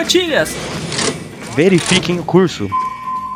todas as escotilhas Verifiquem o curso.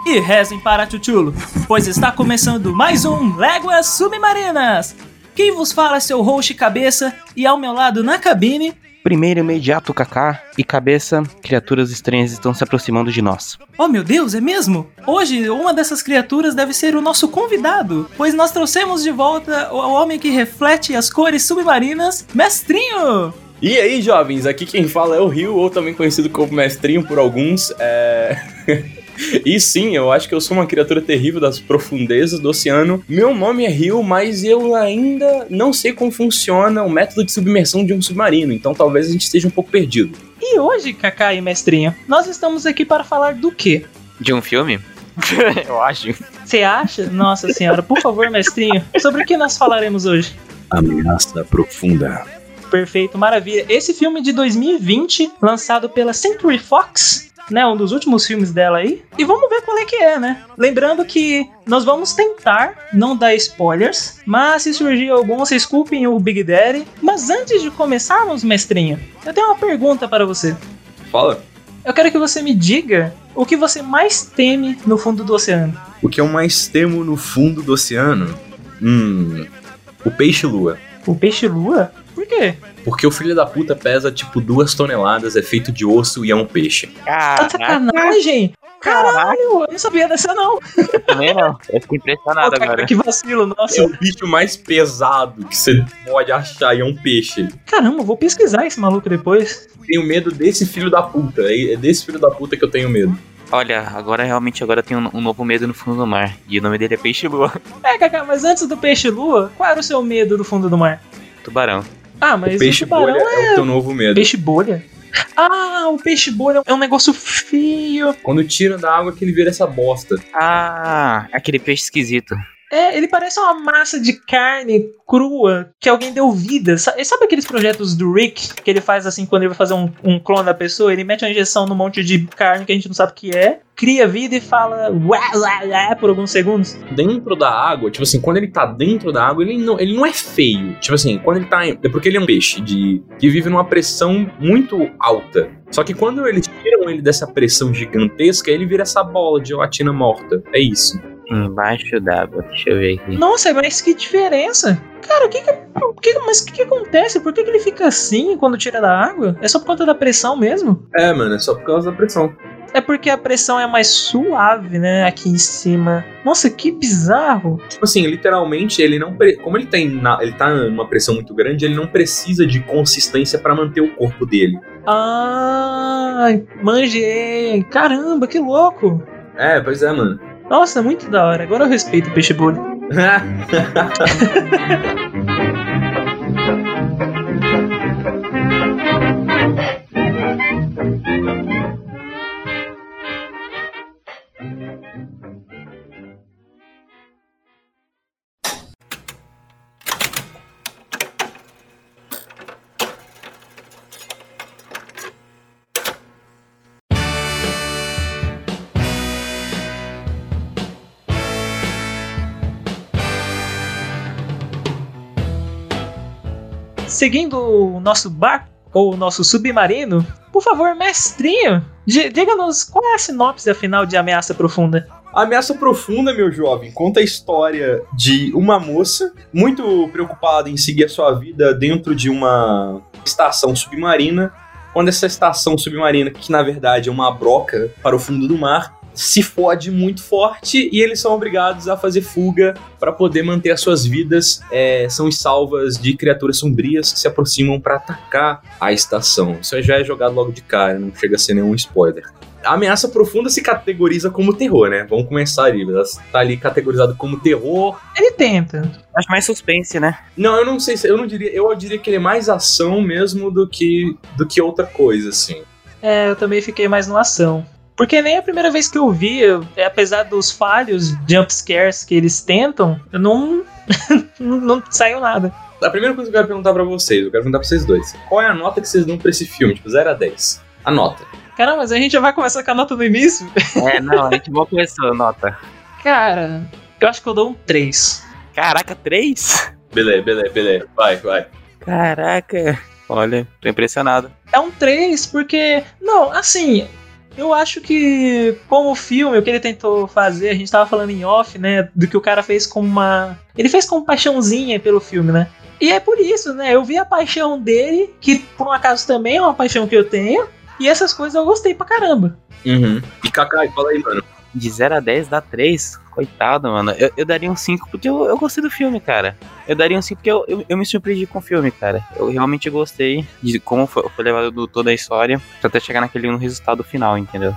e rezem para Chuchulo, pois está começando mais um Léguas Submarinas. Quem vos fala é seu host cabeça e ao meu lado na cabine Primeiro imediato Kaká e cabeça, criaturas estranhas estão se aproximando de nós. Oh meu Deus, é mesmo? Hoje uma dessas criaturas deve ser o nosso convidado, pois nós trouxemos de volta o homem que reflete as cores submarinas, Mestrinho! E aí, jovens, aqui quem fala é o Rio, ou também conhecido como Mestrinho por alguns. É... e sim, eu acho que eu sou uma criatura terrível das profundezas do oceano. Meu nome é Rio, mas eu ainda não sei como funciona o método de submersão de um submarino, então talvez a gente esteja um pouco perdido. E hoje, Kaká e Mestrinho, nós estamos aqui para falar do quê? De um filme? Eu acho. Você acha? Nossa senhora, por favor, Mestrinho, sobre o que nós falaremos hoje? Ameaça profunda. Perfeito, maravilha. Esse filme de 2020, lançado pela Century Fox, né, um dos últimos filmes dela aí. E vamos ver qual é que é, né? Lembrando que nós vamos tentar não dar spoilers, mas se surgir algum, vocês culpem o Big Daddy. Mas antes de começarmos, mestrinho, eu tenho uma pergunta para você. Fala. Eu quero que você me diga o que você mais teme no fundo do oceano. O que eu mais temo no fundo do oceano? Hum. O peixe-lua. O peixe-lua? Por quê? Porque o filho da puta pesa tipo duas toneladas, é feito de osso e é um peixe. De sacanagem? Caralho, eu não sabia dessa não. também não. Eu fiquei impressionado Pô, cara, agora. que vacilo, nossa. É o bicho mais pesado que você pode achar e é um peixe. Caramba, vou pesquisar esse maluco depois. Tenho medo desse filho da puta. É desse filho da puta que eu tenho medo. Olha, agora realmente agora tem um, um novo medo no fundo do mar. E o nome dele é Peixe Lua. É, Kaká, mas antes do peixe-lua, qual era o seu medo do fundo do mar? Tubarão. Ah, mas o peixe bolha é... é o teu novo medo. Peixe-bolha? Ah, o peixe-bolha é um negócio feio. Quando tira da água que ele vira essa bosta. Ah, aquele peixe esquisito. É, ele parece uma massa de carne crua que alguém deu vida. Sa- Sabe aqueles projetos do Rick que ele faz assim quando ele vai fazer um, um clone da pessoa? Ele mete uma injeção num monte de carne que a gente não sabe o que é, cria vida e fala uá, uá, uá, por alguns segundos. Dentro da água, tipo assim, quando ele tá dentro da água, ele não, ele não é feio. Tipo assim, quando ele tá. em- É porque ele é um peixe de, que vive numa pressão muito alta. Só que quando eles tiram ele dessa pressão gigantesca, ele vira essa bola de gelatina morta. É isso. Embaixo d'água. Deixa eu ver aqui. Nossa, mas que diferença! Cara, o que que, o que- mas o que, que acontece? Por que, que ele fica assim quando tira da água? É só por conta da pressão mesmo? É, mano, é só por causa da pressão. É porque a pressão é mais suave, né? Aqui em cima. Nossa, que bizarro! Tipo assim, literalmente, ele não. pre- Como ele tem na- ele tá numa pressão muito grande, ele não precisa de consistência pra manter o corpo dele. Ah, manjei! Caramba, que louco! É, pois é, mano. Nossa, muito da hora. Agora eu respeito o peixe bolha. Seguindo o nosso barco, ou o nosso submarino, por favor, mestrinho, di- diga-nos qual é a sinopse afinal de Ameaça Profunda. Ameaça Profunda, meu jovem, conta a história de uma moça muito preocupada em seguir a sua vida dentro de uma estação submarina, quando essa estação submarina, que na verdade é uma broca para o fundo do mar, se fode muito forte e eles são obrigados a fazer fuga para poder manter as suas vidas é, são salvas de criaturas sombrias que se aproximam para atacar a estação. Isso já é jogado logo de cara, não chega a ser nenhum spoiler. A ameaça profunda se categoriza como terror, né? Vamos começar ali. Ela tá ali categorizado como terror. Ele tenta. Acho mais suspense, né? Não, eu não sei se eu não diria, eu diria que ele é mais ação mesmo do que do que outra coisa, assim. É, eu também fiquei mais no ação. Porque nem a primeira vez que eu vi, eu- é, apesar dos falhos jump scares que eles tentam, eu não, não, saiu nada. A primeira coisa que eu quero perguntar pra vocês, eu quero perguntar pra vocês dois. Qual é a nota que vocês dão pra esse filme? Tipo, 0 a 10. A nota. Caramba, mas a gente já vai começar com a nota no início? É, não, a gente mal começou, nota. Cara, eu acho que eu dou um 3. Caraca, três? Beleza, beleza, beleza. Vai, vai. Caraca. Olha, tô impressionado. É um 3 porque. Não, assim. Eu acho que, como o filme, o que ele tentou fazer, a gente tava falando em off, né? Do que o cara fez com uma. Ele fez com paixãozinha pelo filme, né? E é por isso, né? Eu vi a paixão dele, que por um acaso também é uma paixão que eu tenho, e essas coisas eu gostei pra caramba. Uhum. E Kakai, fala aí, mano. De 0 a 10 dá 3. Coitado, mano. Eu, eu daria um 5 porque eu, eu gostei do filme, cara. Eu daria um 5 porque eu, eu, eu me surpreendi com o filme, cara. Eu realmente gostei de como foi, foi levado do, toda a história pra até chegar naquele no resultado final, entendeu?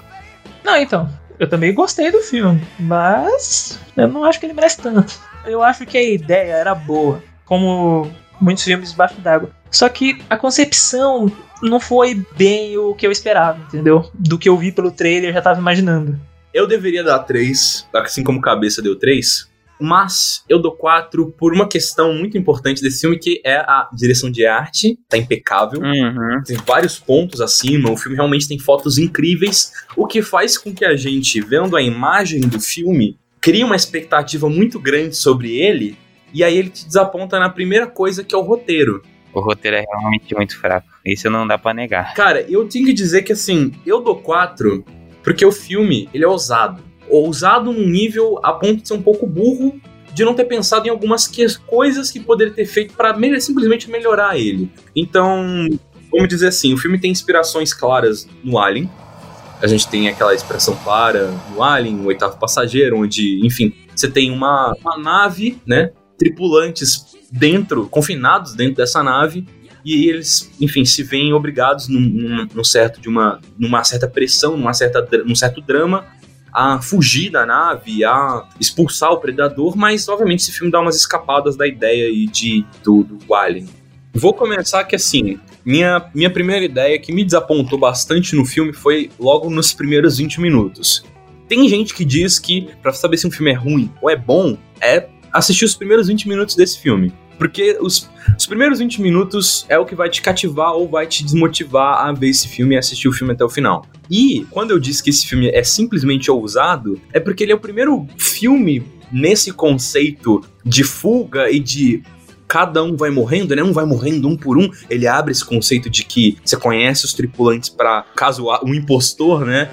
Não, então. Eu também gostei do filme, mas eu não acho que ele merece tanto. Eu acho que a ideia era boa, como muitos filmes debaixo d'água. Só que a concepção não foi bem o que eu esperava, entendeu? Do que eu vi pelo trailer, eu já tava imaginando. Eu deveria dar 3, assim como cabeça deu 3. Mas eu dou 4 por uma questão muito importante desse filme, que é a direção de arte. Tá impecável. Uhum. Tem vários pontos acima. O filme realmente tem fotos incríveis. O que faz com que a gente, vendo a imagem do filme, crie uma expectativa muito grande sobre ele. E aí ele te desaponta na primeira coisa, que é o roteiro. O roteiro é realmente muito fraco. Isso não dá pra negar. Cara, eu tenho que dizer que assim, eu dou 4 porque o filme, ele é ousado. Ousado num nível a ponto de ser um pouco burro de não ter pensado em algumas que- coisas que poderia ter feito para simplesmente melhorar ele. Então, vamos dizer assim, o filme tem inspirações claras no Alien. A gente tem aquela expressão clara no Alien, o oitavo passageiro, onde, enfim, você tem uma, uma nave, né? Tripulantes dentro, confinados dentro dessa nave, e eles, enfim, se veem obrigados num, num, num certo de uma, numa certa pressão, numa certa, num certo drama, a fugir da nave, a expulsar o predador, mas obviamente esse filme dá umas escapadas da ideia aí de, do, Alien. Vou começar que assim, minha, minha primeira ideia que me desapontou bastante no filme foi logo nos primeiros 20 minutos. Tem gente que diz que pra saber se um filme é ruim ou é bom, é assistir os primeiros 20 minutos desse filme. Porque os, os primeiros 20 minutos é o que vai te cativar ou vai te desmotivar a ver esse filme e assistir o filme até o final. E quando eu disse que esse filme é simplesmente ousado, é porque ele é o primeiro filme nesse conceito de fuga e de cada um vai morrendo, né? Um vai morrendo um por um. Ele abre esse conceito de que você conhece os tripulantes para caso o impostor, né?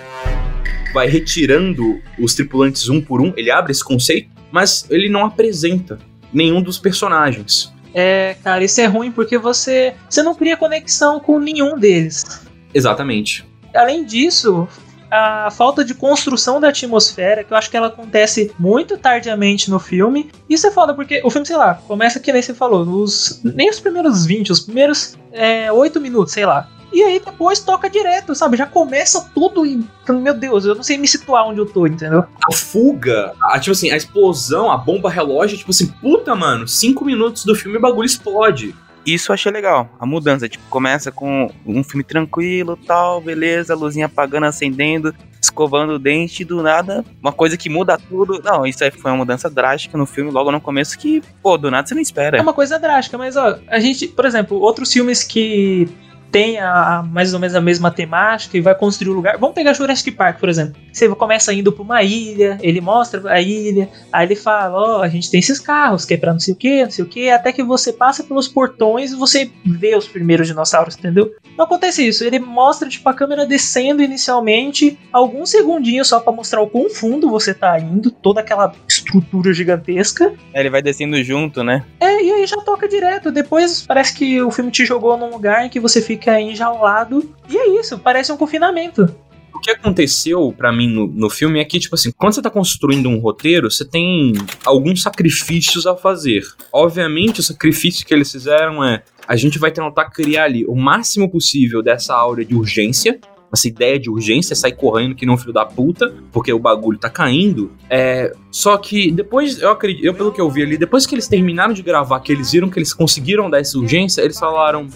Vai retirando os tripulantes um por um. Ele abre esse conceito, mas ele não apresenta nenhum dos personagens. É, cara, isso é ruim porque você, você não cria conexão com nenhum deles. Exatamente. Além disso, a falta de construção da atmosfera, que eu acho que ela acontece muito tardiamente no filme. Isso é foda, porque o filme, sei lá, começa que nem você falou, nos, nem os primeiros 20, os primeiros é, 8 minutos, sei lá. E aí depois toca direto, sabe? Já começa tudo em. Meu Deus, eu não sei me situar onde eu tô, entendeu? A fuga, a, tipo assim, a explosão, a bomba relógio, tipo assim, puta, mano, cinco minutos do filme e o bagulho explode. Isso eu achei legal. A mudança, tipo, começa com um filme tranquilo, tal, beleza, luzinha apagando, acendendo, escovando o dente, e do nada, uma coisa que muda tudo. Não, isso aí foi uma mudança drástica no filme, logo no começo, que, pô, do nada você não espera. É uma coisa drástica, mas ó, a gente, por exemplo, outros filmes que tem a, a mais ou menos a mesma temática e vai construir o lugar. Vamos pegar Jurassic Park, por exemplo. Você começa indo pra uma ilha, ele mostra a ilha, aí ele fala: Ó, a gente tem esses carros que é pra não sei o que, não sei o que, até que você passa pelos portões e você vê os primeiros dinossauros, entendeu? Não acontece isso. Ele mostra, tipo, a câmera descendo inicialmente, alguns segundinhos só pra mostrar o quão fundo você tá indo, toda aquela estrutura gigantesca. Aí Ele vai descendo junto, né? É, e aí já toca direto. Depois parece que o filme te jogou num lugar em que você fica enjaulado. E é isso, parece um confinamento. O que aconteceu pra mim no, no filme é que, tipo assim, quando você tá construindo um roteiro, você tem alguns sacrifícios a fazer. Obviamente, o sacrifício que eles fizeram é a gente vai tentar criar ali o máximo possível dessa aura de urgência. Essa ideia de urgência, sair correndo que não filho da puta, porque o bagulho tá caindo. É, só que depois, eu acredito, eu pelo que eu vi ali, depois que eles terminaram de gravar, que eles viram que eles conseguiram dar essa urgência, eles falaram: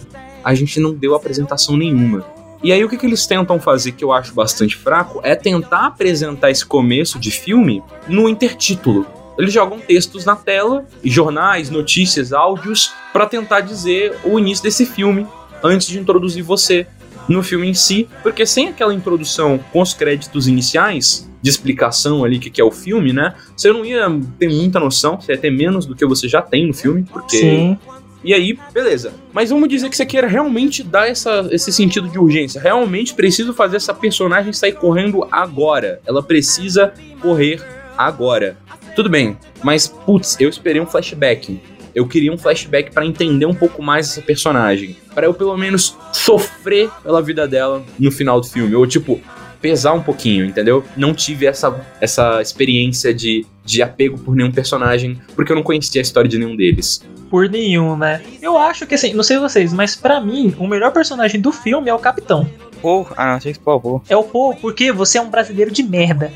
a gente não deu apresentação nenhuma. E aí o que, que eles tentam fazer que eu acho bastante fraco é tentar apresentar esse começo de filme no intertítulo. Eles jogam textos na tela, jornais, notícias, áudios, para tentar dizer o início desse filme antes de introduzir você. no filme em si, porque sem aquela introdução com os créditos iniciais, de explicação ali que, que é o filme, né? Você não ia ter muita noção, você ia ter menos do que você já tem no filme, porque Sim. E aí, beleza. Mas vamos dizer que você queira realmente dar essa, esse sentido de urgência. Realmente preciso fazer essa personagem sair correndo agora. Ela precisa correr agora. Tudo bem, mas putz, eu esperei um flashback. Eu queria um flashback pra entender um pouco mais essa personagem. Pra eu pelo menos sofrer pela vida dela no final do filme. Ou tipo, pesar um pouquinho, entendeu? Não tive essa, essa experiência de, de apego por nenhum personagem, porque eu não conhecia a história de nenhum deles. Por nenhum, né? Eu acho que assim, não sei vocês, mas pra mim, o melhor personagem do filme é o Capitão. Pô, ah, não, achei que pô, pô. É o Paul, porque você é um brasileiro de merda.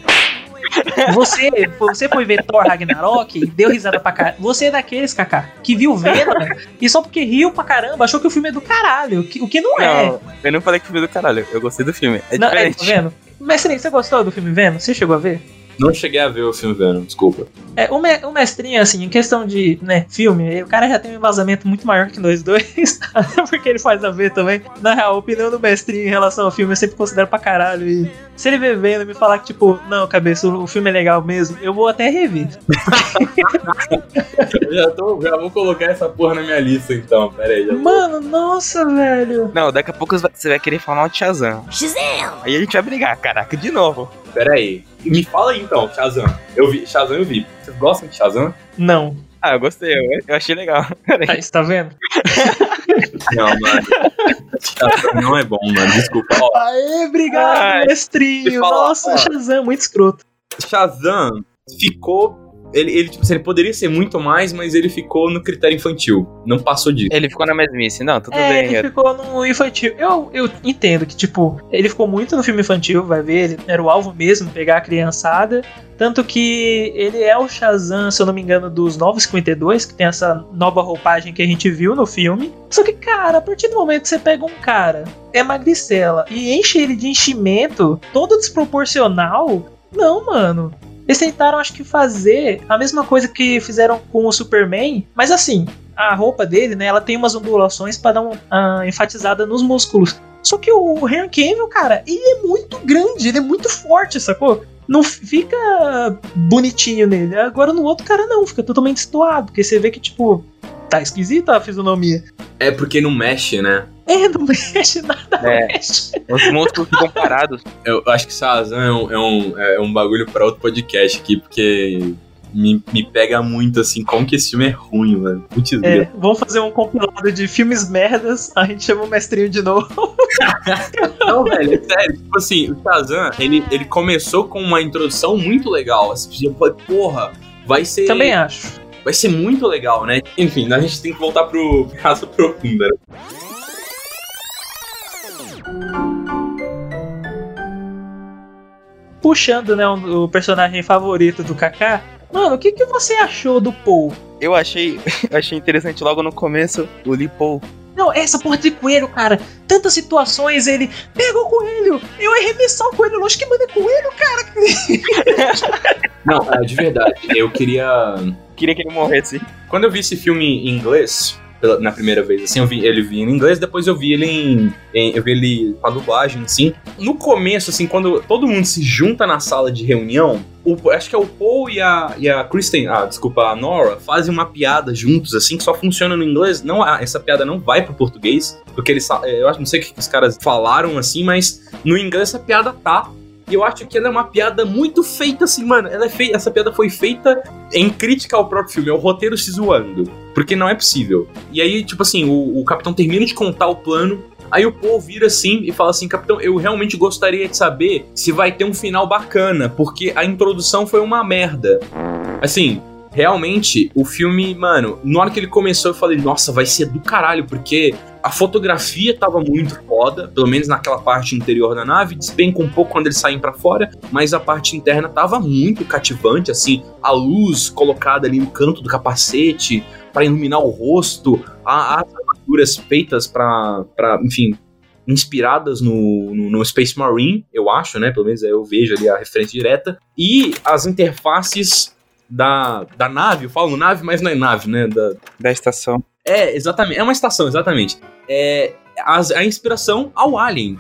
Você, você foi ver Thor Ragnarok e deu risada pra caralho. Você é daqueles, Kaká, que viu Venom e só porque riu pra caramba achou que o filme é do caralho. O que, o que não é. Não, eu não falei que filme do caralho, eu gostei do filme. É Não, é, diferente. tá vendo? Mestre, você gostou do filme Venom? Você chegou a ver? Não cheguei a ver o filme Venom, desculpa. É, o, me, o mestrinho, assim, em questão de né, filme, o cara já tem um embasamento muito maior que nós dois, porque ele faz a ver também. Na real, a opinião do mestrinho em relação ao filme eu sempre considero pra caralho. E se ele ver vendo e me falar que, tipo, não, cabeça, o, o filme é legal mesmo, eu vou até rever. Eu já, tô, já vou colocar essa porra na minha lista então, pera aí. Já... Mano, nossa, velho. Não, daqui a pouco você vai querer falar mal de Shazam. Aí a gente vai brigar, caraca, de novo. Pera aí. Me fala aí então, Shazam. Eu vi, Shazam eu vi. Vocês gostam de Shazam? Não. Ah, eu gostei, eu, eu achei legal. Aí, você tá vendo? Não, mano. Shazam não é bom, mano. Desculpa. Ó, Aê, obrigado, Ai, mestrinho. Nossa, ó. Shazam, muito escroto. Shazam ficou. Ele, ele, tipo, assim, ele poderia ser muito mais, mas ele ficou no critério infantil. Não passou disso. Ele ficou na mesmice. Não, tudo é, bem. ele eu- ficou no infantil. Eu, eu entendo que, tipo, ele ficou muito no filme infantil, vai ver, ele era o alvo mesmo, pegar a criançada. Tanto que ele é o Shazam, se eu não me engano, dos Novos 52, que tem essa nova roupagem que a gente viu no filme. Só que, cara, a partir do momento que você pega um cara, é magricela, e enche ele de enchimento, todo desproporcional, não, mano. Eles tentaram, acho que, fazer a mesma coisa que fizeram com o Superman, mas assim, a roupa dele, né, ela tem umas ondulações pra dar uma enfatizada nos músculos. Só que o Henry Cavill, cara, ele é muito grande, ele é muito forte, sacou? Não fica bonitinho nele. Agora no outro cara não, fica totalmente estoado, porque você vê que, tipo, tá esquisita a fisionomia. É porque não mexe, né? É, não mexe, nada É. mexe. Os monstros ficam parados. Eu acho que Shazam é um, é um, é um bagulho pra outro podcast aqui, porque me, me pega muito, assim, como que esse filme é ruim, mano. Putz, É, vamos fazer um compilado de filmes merdas, a gente chama o mestrinho de novo. Não, velho, é sério. Tipo assim, o Shazam, ele, ele começou com uma introdução muito legal. Assim, eu falei, porra, vai ser. Também acho. Vai ser muito legal, né? Enfim, a gente tem que voltar pro caso profunda. né? Puxando, né, o personagem favorito do Kaká. Mano, o que, que você achou do Paul? Eu achei, achei interessante logo no começo o Lipo. Não, essa porra de coelho, cara. Tantas situações, ele pega o coelho, eu arremessar o coelho longe que manda coelho, cara. Não, é, de verdade. Eu queria. Queria que ele morresse. Quando eu vi esse filme em inglês, pela- na primeira vez, assim, eu vi ele vi em inglês, depois eu vi ele em, em- Eu vi ele com a dublagem, assim. No começo, assim, quando todo mundo se junta na sala de reunião, o- acho que é o Paul e a, e a Kristen, ah, desculpa, a Nora, fazem uma piada juntos, assim, que só funciona no inglês. Não, essa piada não vai pro português, porque eles. sa- Eu acho, não sei o que os caras falaram, assim, mas no inglês essa piada tá. Eu acho que ela é uma piada muito feita, assim, mano. Ela é feita, essa piada foi feita em crítica ao próprio filme, é o roteiro se zoando. Porque não é possível. E aí, tipo assim, o, o capitão termina de contar o plano. Aí o Paul vira assim e fala assim: Capitão, eu realmente gostaria de saber se vai ter um final bacana, porque a introdução foi uma merda. Assim, realmente, o filme, mano, na hora que ele começou, eu falei: Nossa, vai ser do caralho, porque a fotografia tava muito foda, pelo menos naquela parte interior da nave, despenca um pouco quando eles saem pra fora, mas a parte interna tava muito cativante, assim, a luz colocada ali no canto do capacete para iluminar o rosto, as armaduras feitas pra, enfim, inspiradas no, no, no Space Marine, eu acho, né? Pelo menos eu vejo ali a referência direta. E as interfaces da, da nave, eu falo nave, mas não é nave, né? Da, Da estação. É, exatamente. É uma estação, exatamente. É, as- a inspiração ao Alien.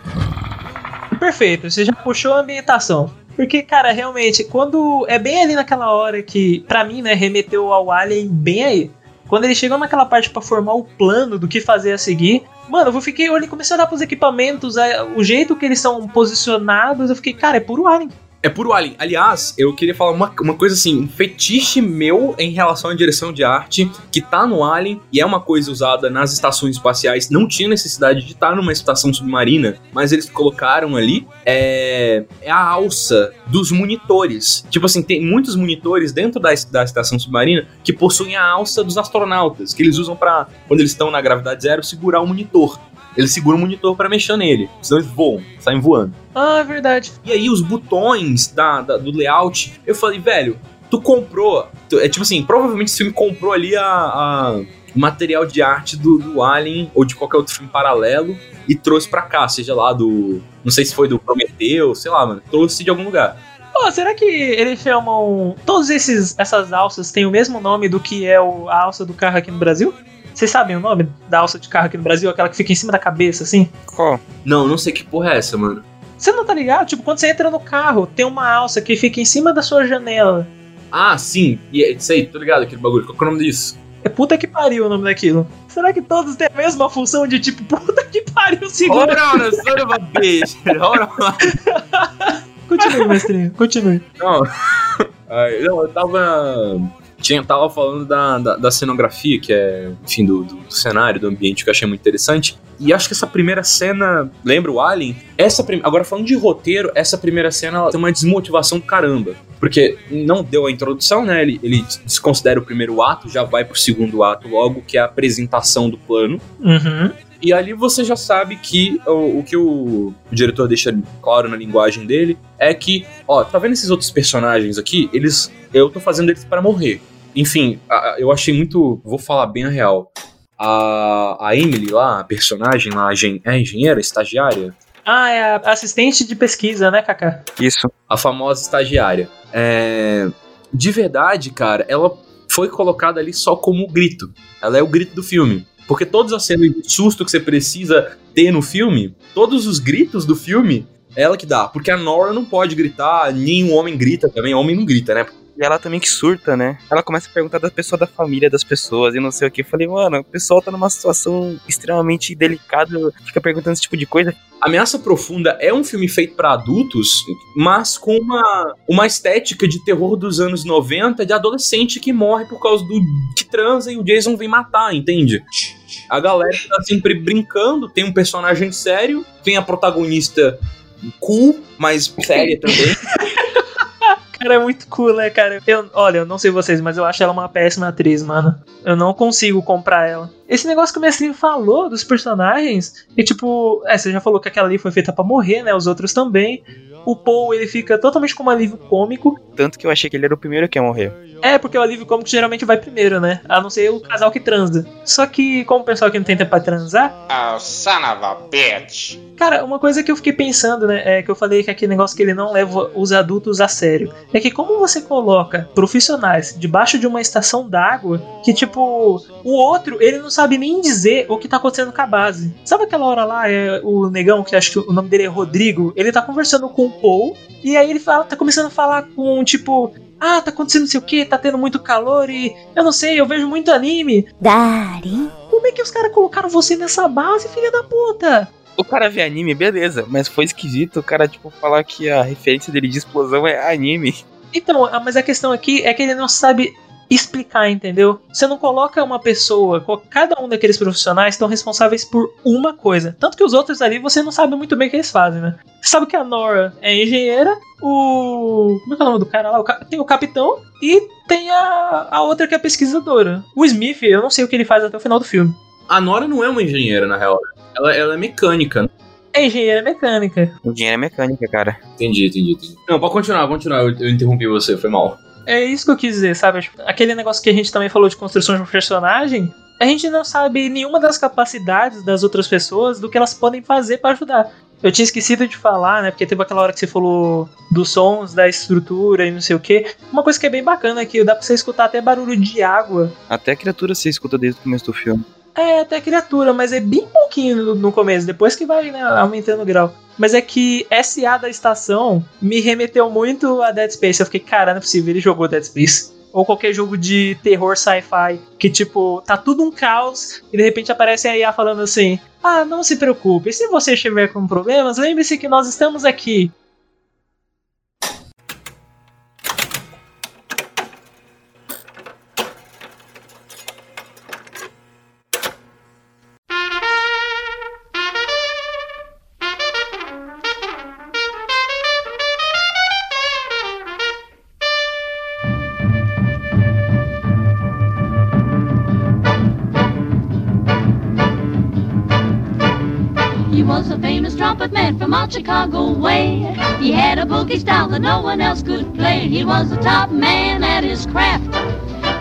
Perfeito, você já puxou a ambientação. Porque, cara, realmente, quando é bem ali naquela hora que, pra mim, né, remeteu ao Alien bem aí. Quando eles chegam naquela parte pra formar o plano do que fazer a seguir, mano, eu fiquei olhando, comecei a olhar pros equipamentos, a- o jeito que eles são posicionados, eu fiquei, cara, é puro Alien. É puro Alien. Aliás, eu queria falar uma, uma coisa assim, um fetiche meu em relação à direção de arte, que tá no Alien e é uma coisa usada nas estações espaciais. Não tinha necessidade de estar numa estação submarina, mas eles colocaram ali. É, é a alça dos monitores. Tipo assim, tem muitos monitores dentro da, da estação submarina que possuem a alça dos astronautas, que eles usam pra, quando eles estão na gravidade zero, segurar o monitor. Eles seguram o monitor pra mexer nele, senão eles voam, saem voando. Ah, é verdade. E aí os botões da, da- do layout, eu falei, velho, tu comprou. tu- é tipo assim, provavelmente esse filme comprou ali a, a- material de arte do, do Alien ou de qualquer outro filme paralelo e trouxe pra cá, seja lá do. Não sei se foi do Prometeu, sei lá, mano. Trouxe de algum lugar. Pô, será que eles chamam. Todos esses essas alças têm o mesmo nome do que é o, a alça do carro aqui no Brasil? Vocês sabem o nome da alça de carro aqui no Brasil? Aquela que fica em cima da cabeça, assim? Qual? Não, não sei que porra é essa, mano. Você não tá ligado? Tipo, quando você entra no carro, tem uma alça que fica em cima da sua janela. Ah, sim, e é- sei, tô ligado aquele bagulho. Qual que é o nome disso? É puta que pariu o nome daquilo. Será que todos têm a mesma função de tipo, puta que pariu, segura? Hold on, son of a bitch. Hold on. Continue, mestrinho, continue. Não, Ai, não eu tava. Tinha, tava falando da, da, da cenografia, que é, enfim, do, do, do cenário, do ambiente, que eu achei muito interessante. E acho que essa primeira cena, lembra o Alien? Essa prim- Agora, falando de roteiro, essa primeira cena ela tem uma desmotivação do caramba. Porque não deu a introdução, né? Ele, ele desconsidera o primeiro ato, já vai pro segundo ato logo, que é a apresentação do plano. Uhum. E ali você já sabe que o, o que o, o diretor deixa claro na linguagem dele é que, ó, tá vendo esses outros personagens aqui? Eles. Eu tô fazendo eles para morrer. Enfim, a- a- eu achei muito. Vou falar bem a real. A, a Emily lá, a personagem lá, a gen- é engenheira, estagiária? Ah, é a assistente de pesquisa, né, Kaká? Isso. a famosa estagiária. É, de verdade, cara, ela foi colocada ali só como grito. Ela é o grito do filme. Porque todas as cenas de susto que você precisa ter no filme, todos os gritos do filme, é ela que dá. Porque a Nora não pode gritar, nenhum homem grita também. Homem não grita, né? E ela também que surta, né? Ela começa a perguntar da pessoa da família das pessoas e não sei o que. Eu falei, mano, o pessoal tá numa situação extremamente delicada, fica perguntando esse tipo de coisa. Ameaça Profunda é um filme feito pra adultos, mas com uma, uma estética de terror dos anos 90 de adolescente que morre por causa do que transa e o Jason vem matar, entende? A galera tá sempre brincando, tem um personagem sério, tem a protagonista cool, mas séria também. Cara, é muito cool, né, cara? Eu, olha, eu não sei vocês, mas eu acho ela uma péssima atriz, mano. Eu não consigo comprar ela. Esse negócio que o Mestrinho falou dos personagens, e tipo, é, você já falou que aquela ali foi feita pra morrer, né? Os outros também. O Paul, ele fica totalmente como alívio cômico. Tanto que eu achei que ele era o primeiro que ia morrer. É, porque o alívio cômico geralmente vai primeiro, né? A não ser o casal que transa. Só que, como o pessoal que não tem tempo pra transar, Oh, son of a bitch. Cara, uma coisa que eu fiquei pensando, né, é que eu falei que aquele negócio que ele não leva os adultos a sério, é que como você coloca profissionais debaixo de uma estação d'água, que tipo, o outro, ele não sabe nem dizer o que tá acontecendo com a base. Sabe aquela hora lá, é o negão, que acho que o nome dele é Rodrigo, ele tá conversando com o Paul, e aí ele fala, tá começando a falar com, tipo, ah, tá acontecendo não sei o que, tá tendo muito calor e eu não sei, eu vejo muito anime. Dari. Como é que os caras colocaram você nessa base, filha da puta? O cara vê anime, beleza, mas foi esquisito o cara, tipo, falar que a referência dele de explosão é anime. Então, mas a questão aqui é que ele não sabe explicar, entendeu? Você não coloca uma pessoa, cada um daqueles profissionais estão responsáveis por uma coisa. Tanto que os outros ali você não sabe muito bem o que eles fazem, né? Você sabe que a Nora é engenheira, o. Como é que é o nome do cara lá? O ca- Tem o capitão e tem a, a outra que é pesquisadora. O Smith, eu não sei o que ele faz até o final do filme. A Nora não é uma engenheira, na real. Ela, ela é mecânica. É engenheira mecânica. Engenharia mecânica, cara. Entendi, entendi, entendi. Não, pode continuar, pode continuar. Eu, eu interrompi você, foi mal. É isso que eu quis dizer, sabe? Tipo, Aquele negócio que a gente também falou de construção de um personagem, a gente não sabe nenhuma das capacidades das outras pessoas do que elas podem fazer pra ajudar. Eu tinha esquecido de falar, né? Porque teve aquela hora que você falou dos sons, da estrutura e não sei o que. Uma coisa que é bem bacana é que dá pra você escutar até barulho de água. Até a criatura se escuta desde o começo do filme. É, até criatura, mas é bem pouquinho no, no começo, depois que vai né, aumentando o grau. Mas é que SA da estação me remeteu muito a Dead Space. Eu fiquei, cara, não é possível, ele jogou Dead Space. Ou qualquer jogo de terror sci-fi, que tipo, tá tudo um caos, e de repente aparece a IA falando assim: Ah, não se preocupe, se você estiver com problemas, lembre-se que nós estamos aqui. Chicago way. He had a boogie style that no one else could play. He was the top man at his craft.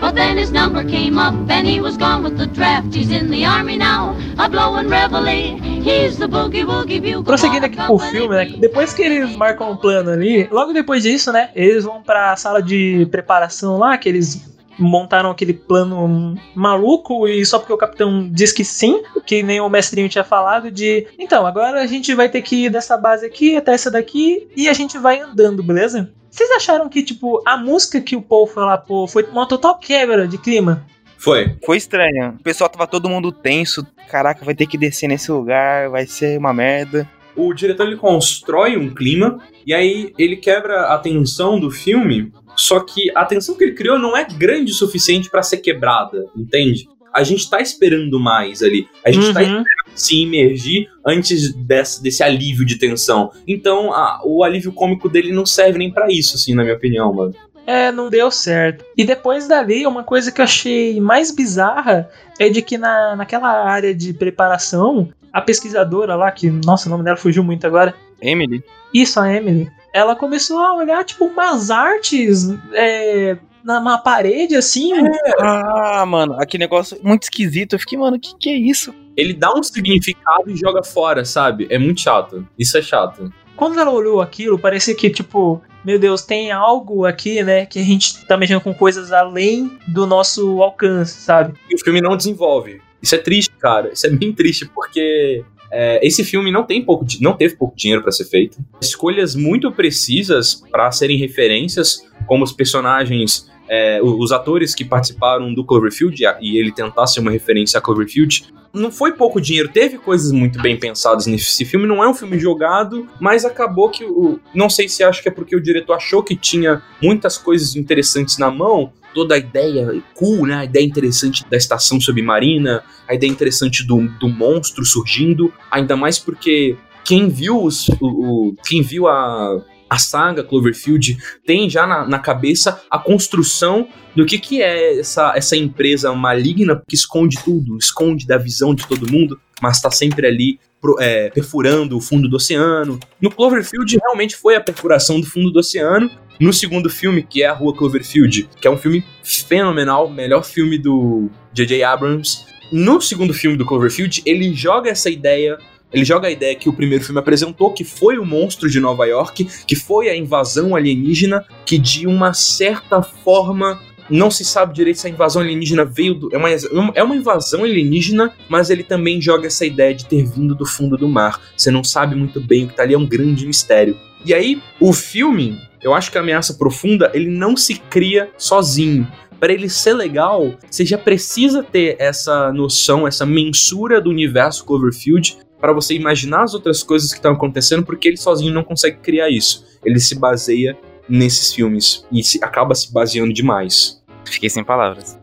But then his number came up and he was gone with the draft. He's in the army now, a blowing reveille. He's the boogie woogie bugle. Prosseguindo aqui com o filme, né? Depois que eles marcam um plano ali, logo depois disso, né? Eles vão pra sala de preparação lá, que eles montaram aquele plano maluco e só porque o capitão diz que sim, que nem o mestrinho tinha falado de, então, agora a gente vai ter que ir dessa base aqui até essa daqui e a gente vai andando, beleza? Vocês acharam que, tipo, a música que o Paul foi lá pô, foi uma total quebra de clima? Foi. Foi estranho. O pessoal tava todo mundo tenso. Caraca, vai ter que descer nesse lugar, vai ser uma merda. O diretor ele constrói um clima e aí ele quebra a tensão do filme, só que a tensão que ele criou não é grande o suficiente pra ser quebrada, entende? A gente tá esperando mais ali. A gente tá Uhum. esperando se imergir antes desse, desse alívio de tensão. Então, a- o alívio cômico dele não serve nem pra isso, assim, na minha opinião, mano. É, não deu certo. E depois dali, uma coisa que eu achei mais bizarra é de que na, naquela área de preparação, a pesquisadora lá, que, nossa, o nome dela fugiu muito agora, Emily? isso, a Emily, ela começou a olhar, tipo, umas artes é, na, na parede, assim. Ah, mano, aquele negócio muito esquisito. Eu fiquei, mano, o que, que é isso? Ele dá um significado e joga fora, sabe? É muito chato. Isso é chato. Quando ela olhou aquilo, parecia que, tipo, meu Deus, tem algo aqui, né, que a gente tá mexendo com coisas além do nosso alcance, sabe? E o filme não desenvolve. Isso é triste, cara. Isso é bem triste, porque é, esse filme não tem pouco, não teve pouco dinheiro pra ser feito. Escolhas muito precisas pra serem referências, como os personagens, é, os atores que participaram do Cloverfield e ele tentar ser uma referência a Cloverfield. Não foi pouco dinheiro, teve coisas muito bem pensadas nesse filme. Não é um filme jogado, mas acabou que o. Não sei se acho que é porque o diretor achou que tinha muitas coisas interessantes na mão, toda a ideia cool, né? A ideia interessante da estação submarina, a ideia interessante do, do monstro surgindo, ainda mais porque quem viu os, o, o- quem viu a, a saga Cloverfield tem já na, na cabeça a construção do que, que é essa, essa empresa maligna que esconde tudo, esconde da visão de todo mundo, mas está sempre ali pro- é, perfurando o fundo do oceano. No Cloverfield realmente foi a perfuração do fundo do oceano. No segundo filme, que é a Rua Cloverfield, que é um filme fenomenal, melhor filme do J.J. Abrams. No segundo filme do Cloverfield, ele joga essa ideia ele joga a ideia que o primeiro filme apresentou, que foi o monstro de Nova York, que foi a invasão alienígena, que de uma certa forma não se sabe direito se a invasão alienígena veio do. É uma, é uma invasão alienígena, mas ele também joga essa ideia de ter vindo do fundo do mar. Você não sabe muito bem o que tá ali, é um grande mistério. E aí, o filme, eu acho que a Ameaça Profunda, ele não se cria sozinho. Para ele ser legal, você já precisa ter essa noção, essa mensura do universo Cloverfield para você imaginar as outras coisas que estão acontecendo, porque ele sozinho não consegue criar isso. Ele se baseia nesses filmes e se, acaba se baseando demais. Fiquei sem palavras.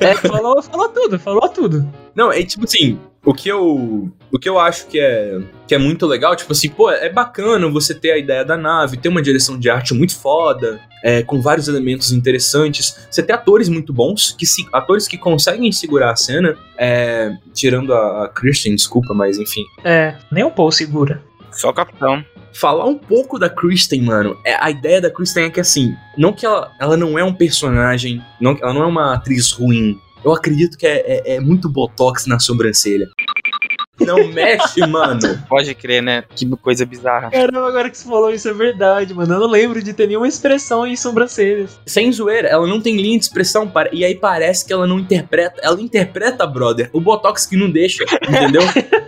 É, falou, falou tudo, falou tudo. Não, é tipo assim, o que eu o que eu acho que é que é muito legal, tipo assim, pô, é bacana você ter a ideia da nave, ter uma direção de arte muito foda, é, com vários elementos interessantes, você ter atores muito bons, que se, atores que conseguem segurar a cena, é, tirando a, a Christian, desculpa, mas enfim, É, nem o Paul segura. Só o capitão. falar um pouco da Kristen, mano. É, a ideia da Kristen é que, assim, não que ela, ela não é um personagem, não, ela não é uma atriz ruim. Eu acredito que é, é- é muito botox na sobrancelha. Não mexe, mano. Pode crer, né? Que coisa bizarra. Caramba, agora que você falou isso é verdade, mano. Eu não lembro de ter nenhuma expressão em sobrancelhas. Sem zoeira, ela não tem linha de expressão. E aí parece que ela não interpreta. Ela interpreta, brother, o Botox que não deixa, entendeu?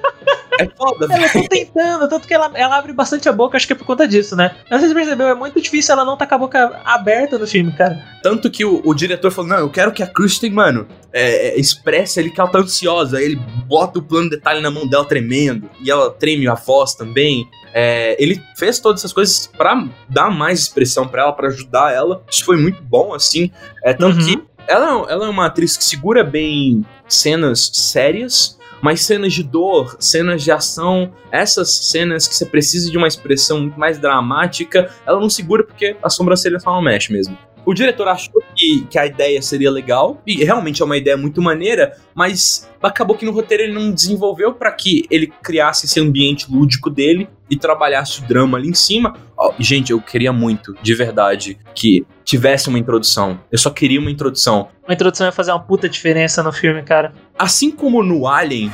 É foda, Ela tá tentando, tanto que ela, ela abre bastante a boca, acho que é por conta disso, né? Mas você percebeu, é muito difícil ela não tá com a boca aberta no filme, cara. Tanto que o, o diretor falou: Não, eu quero que a Kristen, mano, é, é, expresse ali que ela tá ansiosa. Ele bota o plano de detalhe na mão dela tremendo. E ela treme a voz também. É, ele fez todas essas coisas pra dar mais expressão pra ela, pra ajudar ela. Isso foi muito bom, assim. É, tanto Uhum. que ela, ela é uma atriz que segura bem cenas sérias. Mas cenas de dor, cenas de ação, essas cenas que você precisa de uma expressão muito mais dramática, ela não segura porque a sobrancelha só não mexe mesmo. O diretor achou que, que a ideia seria legal, e realmente é uma ideia muito maneira, mas acabou que no roteiro ele não desenvolveu para que ele criasse esse ambiente lúdico dele e trabalhasse o drama ali em cima. Ó, gente, eu queria muito, de verdade, que tivesse uma introdução. Eu só queria uma introdução. A introdução ia fazer uma puta diferença no filme, cara. Assim como no Alien,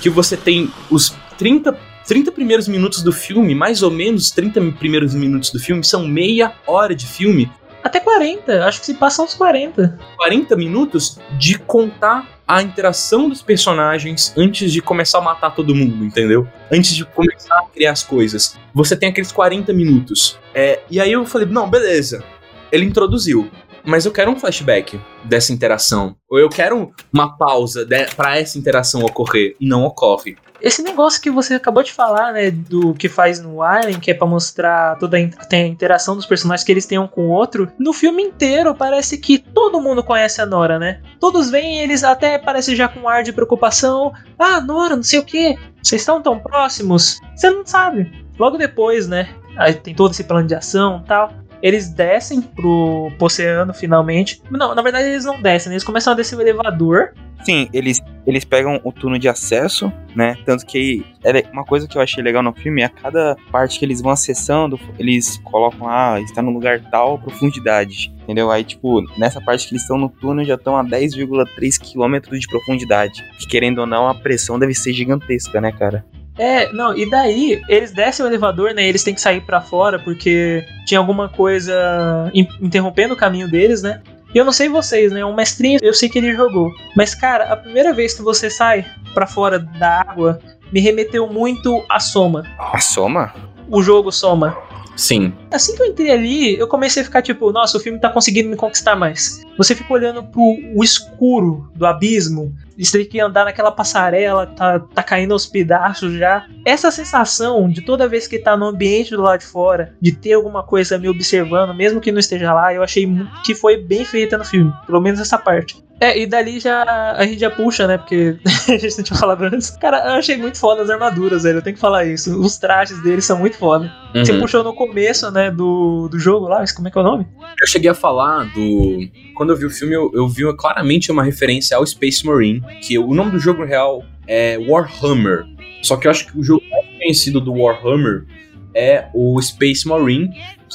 que você tem os 30, 30 primeiros minutos do filme, mais ou menos 30 primeiros minutos do filme, são meia hora de filme. Até 40, acho que se passam uns 40. 40 minutos de contar a interação dos personagens antes de começar a matar todo mundo, entendeu? Antes de começar a criar as coisas. Você tem aqueles 40 minutos. É, e aí eu falei, não, beleza. Ele introduziu. Mas eu quero um flashback dessa interação. Ou eu quero uma pausa para essa interação ocorrer. E não ocorre. Esse negócio que você acabou de falar, né, do que faz no Alien, que é pra mostrar toda a interação dos personagens que eles têm um com o outro, no filme inteiro parece que todo mundo conhece a Nora, né? Todos vêm eles até parecem já com um ar de preocupação. Ah, Nora, não sei o que. Vocês estão tão próximos? Você não sabe. Logo depois, né, aí tem todo esse plano de ação e tal. Eles descem pro, pro oceano finalmente. Não, na verdade eles não descem, né? eles começam a descer o elevador. Sim, eles, eles pegam o túnel de acesso, né? Tanto que é uma coisa que eu achei legal no filme é a cada parte que eles vão acessando, eles colocam lá, está no lugar tal, profundidade. Entendeu? Aí, tipo, nessa parte que eles estão no túnel já estão a 10,3 quilômetros de profundidade. Que querendo ou não, a pressão deve ser gigantesca, né, cara? É, não, e daí eles descem o elevador, né? Eles têm que sair pra fora porque tinha alguma coisa in- interrompendo o caminho deles, né? E eu não sei vocês, né? O mestrinho, eu sei que ele jogou. Mas, cara, a primeira vez que você sai pra fora da água me remeteu muito a Soma. A soma? O jogo Soma. Sim. Assim que eu entrei ali, eu comecei a ficar tipo, nossa, o filme tá conseguindo me conquistar mais. Você fica olhando pro o escuro do abismo, você tem que andar naquela passarela, tá, tá caindo aos pedaços já. Essa sensação de toda vez que tá no ambiente do lado de fora, de ter alguma coisa me observando, mesmo que não esteja lá, eu achei que foi bem feita no filme. Pelo menos essa parte. É, e dali já a gente já puxa, né? Porque a gente não tinha falado antes. Cara, eu achei muito foda as armaduras, velho. Eu tenho que falar isso. Os trajes deles são muito foda. Você Uhum. puxou no começo, né, do, do jogo lá, mas como é que é o nome? Eu cheguei a falar do. Quando eu vi o filme, eu, eu vi claramente uma referência ao Space Marine, que o nome do jogo real é Warhammer. Só que eu acho que o jogo mais conhecido do Warhammer é o Space Marine,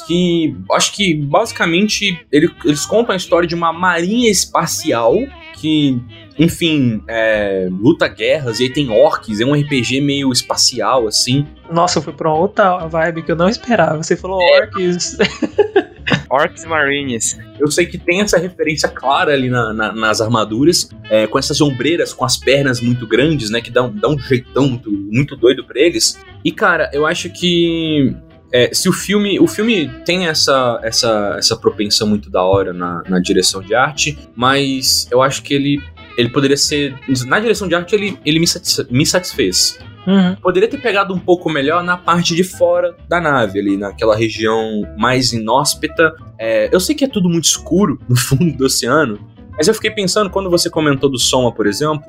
que acho que basicamente ele- eles contam a história de uma marinha espacial que, enfim, é, luta guerras e aí tem orcs, é um RPG meio espacial assim. Nossa, eu fui pra uma outra vibe que eu não esperava. Você falou orcs. Orcs Marines. Eu sei que tem essa referência clara ali na- na- nas armaduras, é, com essas ombreiras com as pernas muito grandes, né? Que dá dá um jeitão muito, muito doido pra eles. E, cara, eu acho que. é, se o filme. O filme tem essa, essa, essa propensão muito da hora na, na direção de arte, mas eu acho que ele. Ele poderia ser. Na direção de arte, ele, ele me satisfez Uhum. poderia ter pegado um pouco melhor na parte de fora da nave, ali naquela região mais inóspita. É, eu sei que é tudo muito escuro no fundo do oceano, mas eu fiquei pensando quando você comentou do Soma, por exemplo.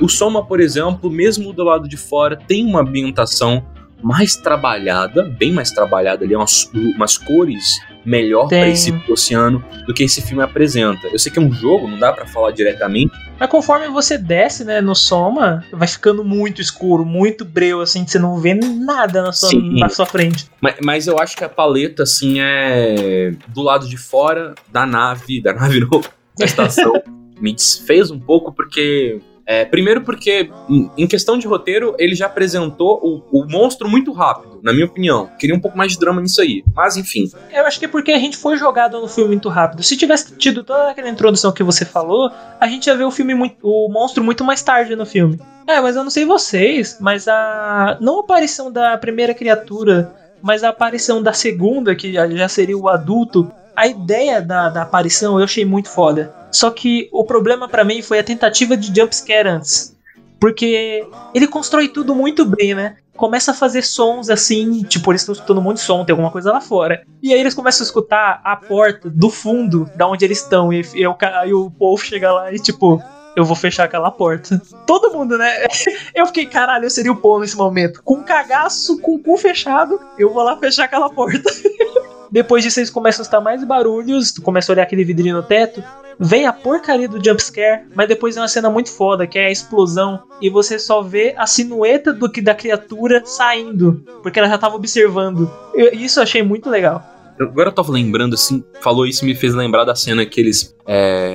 O Soma, por exemplo, mesmo do lado de fora, tem uma ambientação mais trabalhada, bem mais trabalhada ali, umas, umas cores melhor para esse oceano do que esse filme apresenta. Eu sei que é um jogo, não dá pra falar diretamente. Mas conforme você desce, né, no Soma, vai ficando muito escuro, muito breu, assim, que você não vê nada na sua, Sim. na sua frente. Mas, mas eu acho que a paleta, assim, é do lado de fora da nave, da nave não, da estação, me desfez um pouco porque É, primeiro porque, em- em questão de roteiro, ele já apresentou o, o monstro muito rápido, na minha opinião. Queria um pouco mais de drama nisso aí. Mas, enfim. Eu acho que é porque a gente foi jogado no filme muito rápido. Se tivesse tido toda aquela introdução que você falou, a gente ia ver o filme muito, o monstro muito mais tarde no filme. É, mas eu não sei vocês, mas a não a aparição da primeira criatura, mas a aparição da segunda, que já, já seria o adulto, a ideia da, da aparição eu achei muito foda. Só que o problema pra mim foi a tentativa de jumpscare antes. Porque ele constrói tudo muito bem, né? Começa a fazer sons assim, tipo, eles estão escutando um monte de som, tem alguma coisa lá fora. E aí eles começam a escutar a porta do fundo da onde eles estão. E, e, o, ca- e o povo chega lá e, tipo, eu vou fechar aquela porta. Todo mundo, né? Eu fiquei, caralho, eu seria o Paul nesse momento. Com um cagaço, com o cu fechado, eu vou lá fechar aquela porta. Depois disso, eles começam a escutar mais barulhos, tu começa a olhar aquele vidrinho no teto. Vem a porcaria do jumpscare, mas depois é uma cena muito foda, que é a explosão, e você só vê a silhueta do que da criatura saindo, porque ela já tava observando. Eu- isso eu achei muito legal. Agora eu tava lembrando, assim, falou isso me fez lembrar da cena que eles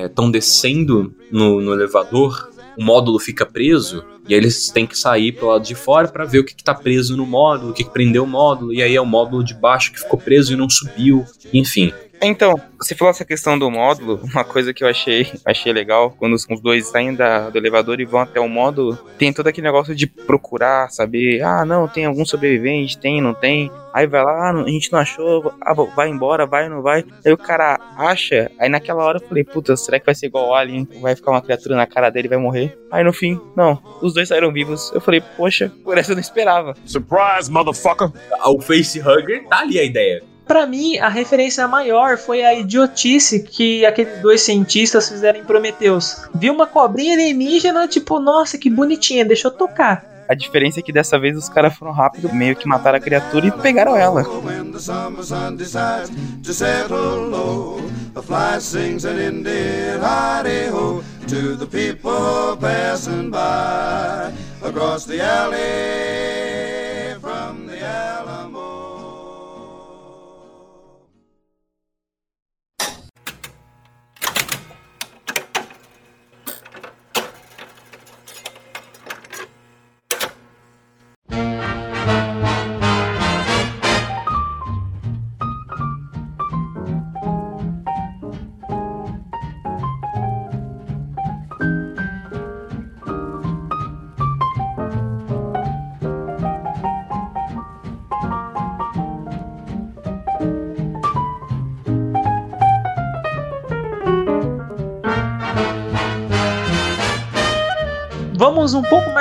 estão descendo no, no elevador, o módulo fica preso, e aí eles têm que sair pro lado de fora pra ver o que, que tá preso no módulo, o que, que prendeu o módulo, e aí é o módulo de baixo que ficou preso e não subiu, enfim. Então, você falou essa questão do módulo, uma coisa que eu achei, achei legal, quando os, os dois saem da- do elevador e vão até o módulo, tem todo aquele negócio de procurar, saber, ah, não, tem algum sobrevivente, tem, não tem. Aí vai lá, ah, não- a gente não achou, ah, vai embora, vai, não vai. Aí o cara acha, aí naquela hora eu falei, puta, será que vai ser igual o Alien? Vai ficar uma criatura na cara dele e vai morrer? Aí no fim, não, os dois saíram vivos. Eu falei, poxa, por essa eu não esperava. Surprise, motherfucker! O facehugger tá ali a ideia. Pra mim, a referência maior foi a idiotice que aqueles dois cientistas fizeram em Prometheus. Viu uma cobrinha alienígena, tipo, nossa, que bonitinha, deixa eu tocar. A diferença é que dessa vez os caras foram rápido, meio que mataram a criatura e pegaram ela. To the people passing by across the alley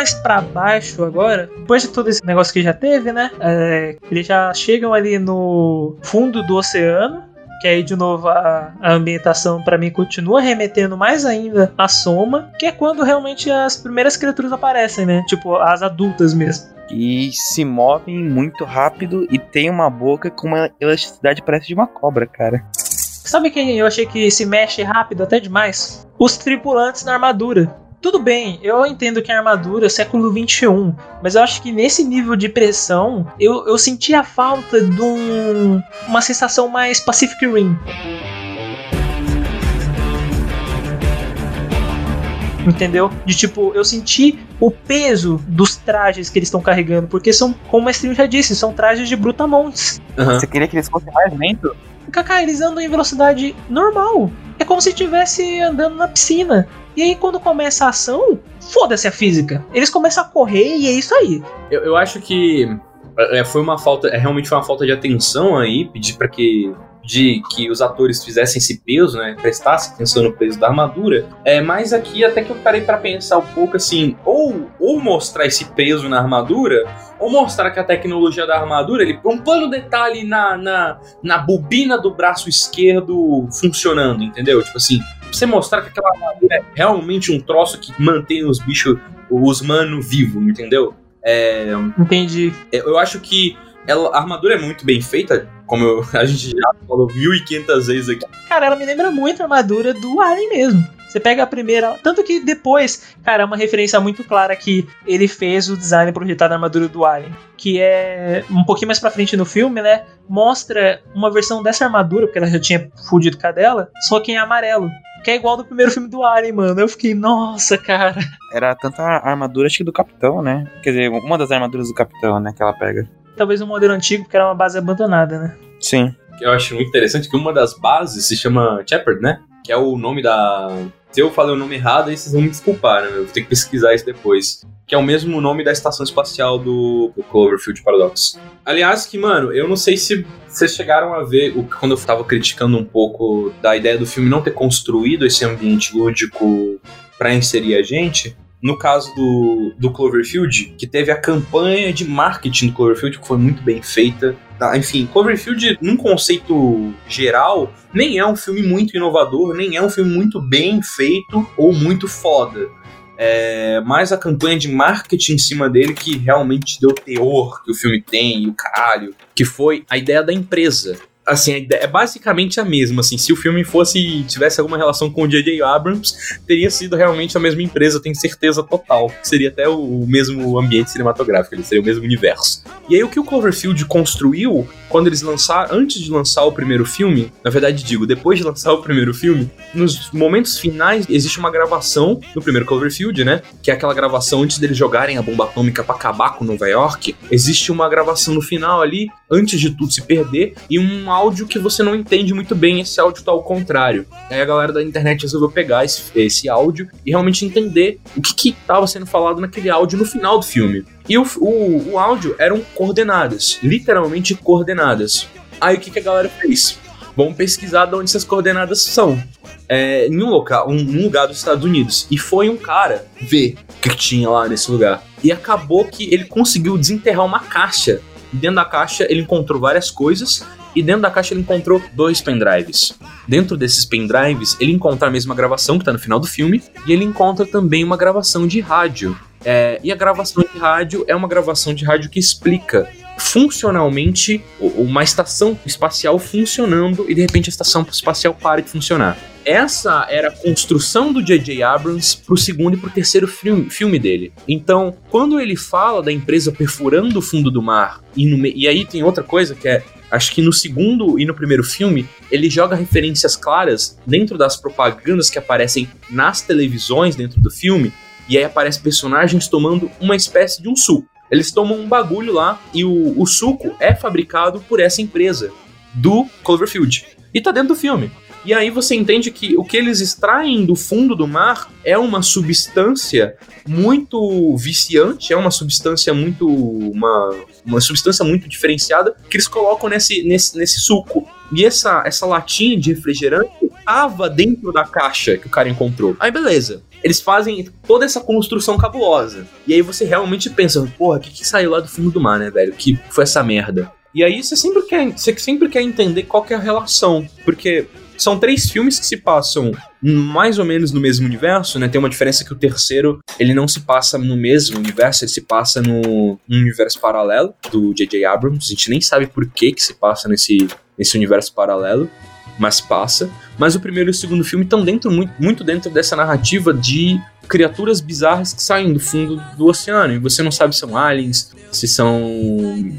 mais pra baixo agora. Depois de todo esse negócio que já teve, né? É, eles já chegam ali no fundo do oceano. Que aí, de novo, a, a ambientação pra mim continua remetendo mais ainda à soma. Que é quando realmente as primeiras criaturas aparecem, né? Tipo, as adultas mesmo. E se movem muito rápido e tem uma boca com uma elasticidade parece de uma cobra, cara. Sabe quem eu achei que se mexe rápido até demais? Os tripulantes na armadura. Tudo bem, eu entendo que a armadura é século 21, mas eu acho que nesse nível de pressão eu, eu senti a falta de um, uma sensação mais Pacific Rim. Entendeu? De tipo, eu senti o peso dos trajes que eles estão carregando, porque são, como o Mestrinho já disse, são trajes de brutamontes. Você queria que eles fossem mais lentos? Kaká, eles andam em velocidade normal. É como se estivesse andando na piscina. E aí, quando começa a ação, foda-se a física. Eles começam a correr e é isso aí. Eu, eu acho que é, foi uma falta, é, realmente foi uma falta de atenção aí, pedir para que de que os atores fizessem esse peso, né, prestassem atenção no peso da armadura. É, mas aqui até que eu parei para pensar um pouco assim, ou ou mostrar esse peso na armadura, ou mostrar que a tecnologia da armadura, ele um plano detalhe na, na, na bobina do braço esquerdo funcionando, entendeu? Tipo assim, você mostrar que aquela armadura é realmente um troço que mantém os bichos, os mano vivo, entendeu? É, Entendi. eu acho que ela, a armadura é muito bem feita, como eu- a gente já falou 1500 vezes aqui. Cara, ela me lembra muito a armadura do Alien mesmo. Você pega a primeira. Tanto que depois, cara, é uma referência muito clara que ele fez o design projetado da armadura do Alien. Que é um pouquinho mais pra frente no filme, né? Mostra uma versão dessa armadura, porque ela já tinha fudido com a dela, só que em amarelo. Que é igual do primeiro filme do Alien, mano. Eu fiquei, nossa, cara. Era tanta armadura, acho que do Capitão, né? Quer dizer, uma das armaduras do Capitão, né? Que ela pega. Talvez um modelo antigo, porque era uma base abandonada, né? Sim. Eu acho muito interessante que uma das bases se chama Shepard, né? Que é o nome da. Se eu falei o nome errado, aí vocês vão me desculpar, né? Eu vou ter que pesquisar isso depois. Que é o mesmo nome da estação espacial do, do Cloverfield Paradox. Aliás, que, mano, eu não sei se vocês chegaram a ver, o, quando eu tava criticando um pouco da ideia do filme não ter construído esse ambiente lúdico pra inserir a gente. No caso do, do Cloverfield, que teve a campanha de marketing do Cloverfield, que foi muito bem feita. Enfim, Cloverfield, num conceito geral, nem é um filme muito inovador, nem é um filme muito bem feito ou muito foda. É mais a campanha de marketing em cima dele que realmente deu teor que o filme tem e o caralho, que foi a ideia da empresa. Assim, a ideia é basicamente a mesma, assim, se o filme fosse tivesse alguma relação com o J.J. Abrams, teria sido realmente a mesma empresa, tenho certeza total. Seria até o mesmo ambiente cinematográfico, seria o mesmo universo. E aí o que o Cloverfield construiu quando eles lançaram, antes de lançar o primeiro filme, na verdade digo, depois de lançar o primeiro filme, nos momentos finais existe uma gravação no primeiro Cloverfield, né? Que é aquela gravação antes deles jogarem a bomba atômica pra acabar com Nova York. Existe uma gravação no final ali, antes de tudo se perder, e um áudio que você não entende muito bem, esse áudio tá ao contrário. Aí a galera da internet resolveu pegar esse, esse áudio e realmente entender o que que tava sendo falado naquele áudio no final do filme. E o, o, o áudio eram coordenadas, literalmente coordenadas. Aí o que, que a galera fez? Vamos pesquisar de onde essas coordenadas são. É, em um local, um, um lugar dos Estados Unidos. E foi um cara ver o que, tinha lá nesse lugar. E acabou que ele conseguiu desenterrar uma caixa. Dentro da caixa ele encontrou várias coisas. E dentro da caixa ele encontrou dois pendrives. Dentro desses pendrives, ele encontra a mesma gravação que tá no final do filme. E ele encontra também uma gravação de rádio. É, e a gravação de rádio é uma gravação de rádio que explica funcionalmente uma estação espacial funcionando e de repente a estação espacial para de funcionar. Essa era a construção do J.J. Abrams pro segundo e pro terceiro filme, dele. Então, quando ele fala da empresa perfurando o fundo do mar, e, no e aí tem outra coisa que é Acho que no segundo e no primeiro filme, ele joga referências claras dentro das propagandas que aparecem nas televisões dentro do filme, e aí aparecem personagens tomando uma espécie de um suco. Eles tomam um bagulho lá e o, o suco é fabricado por essa empresa do Cloverfield. E tá dentro do filme. E aí você entende que o que eles extraem do fundo do mar é uma substância muito viciante, é uma substância muito. uma, uma substância muito diferenciada que eles colocam nesse, nesse, nesse suco. E essa, essa latinha de refrigerante tava dentro da caixa que o cara encontrou. Aí beleza. Eles fazem toda essa construção cabulosa. E aí você realmente pensa, porra, o que, que saiu lá do fundo do mar, né, velho? Que foi essa merda? E aí você sempre quer, você sempre quer entender qual que é a relação. Porque são três filmes que se passam mais ou menos no mesmo universo, né? Tem uma diferença que o terceiro, ele não se passa no mesmo universo, ele se passa no universo paralelo do J.J. Abrams. A gente nem sabe por que que se passa nesse, nesse universo paralelo, mas passa. Mas o primeiro e o segundo filme estão dentro, muito, muito dentro dessa narrativa de criaturas bizarras que saem do fundo do oceano. E você não sabe se são aliens, se são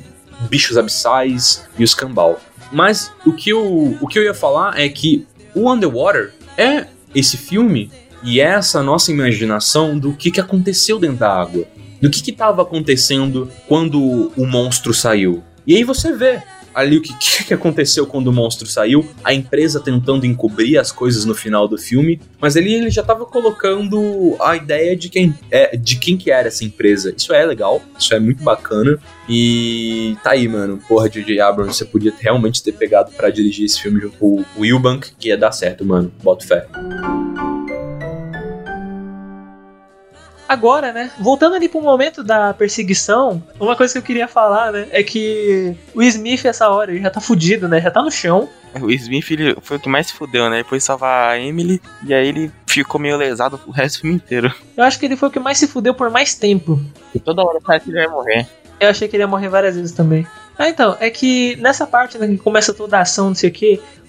bichos abissais e os cambal. Mas o que, eu, o que eu ia falar é que o Underwater é esse filme e é essa nossa imaginação do que, que aconteceu dentro da água. Do que estava acontecendo quando o monstro saiu. E aí você vê ali o que, que aconteceu quando o monstro saiu, a empresa tentando encobrir as coisas no final do filme, mas ali ele já estava colocando a ideia de quem, é, de quem que era essa empresa. Isso é legal, isso é muito bacana. E tá aí, mano. Porra, J.J. Abrams, você podia realmente ter pegado pra dirigir esse filme com o Wilbank, que ia dar certo, mano. Boto fé. Agora, né? Voltando ali pro momento da perseguição, uma coisa que eu queria falar, né? É que o Smith, essa hora, ele já tá fudido, né? Já tá no chão. O Smith ele foi o que mais se fudeu, né? Ele foi salvar a Emily e aí ele ficou meio lesado o resto do filme inteiro. Eu acho que ele foi o que mais se fudeu por mais tempo. E toda hora parece que ele vai morrer. Eu achei que ele ia morrer várias vezes também. Ah, então, é que nessa parte né, que começa toda a ação, não sei o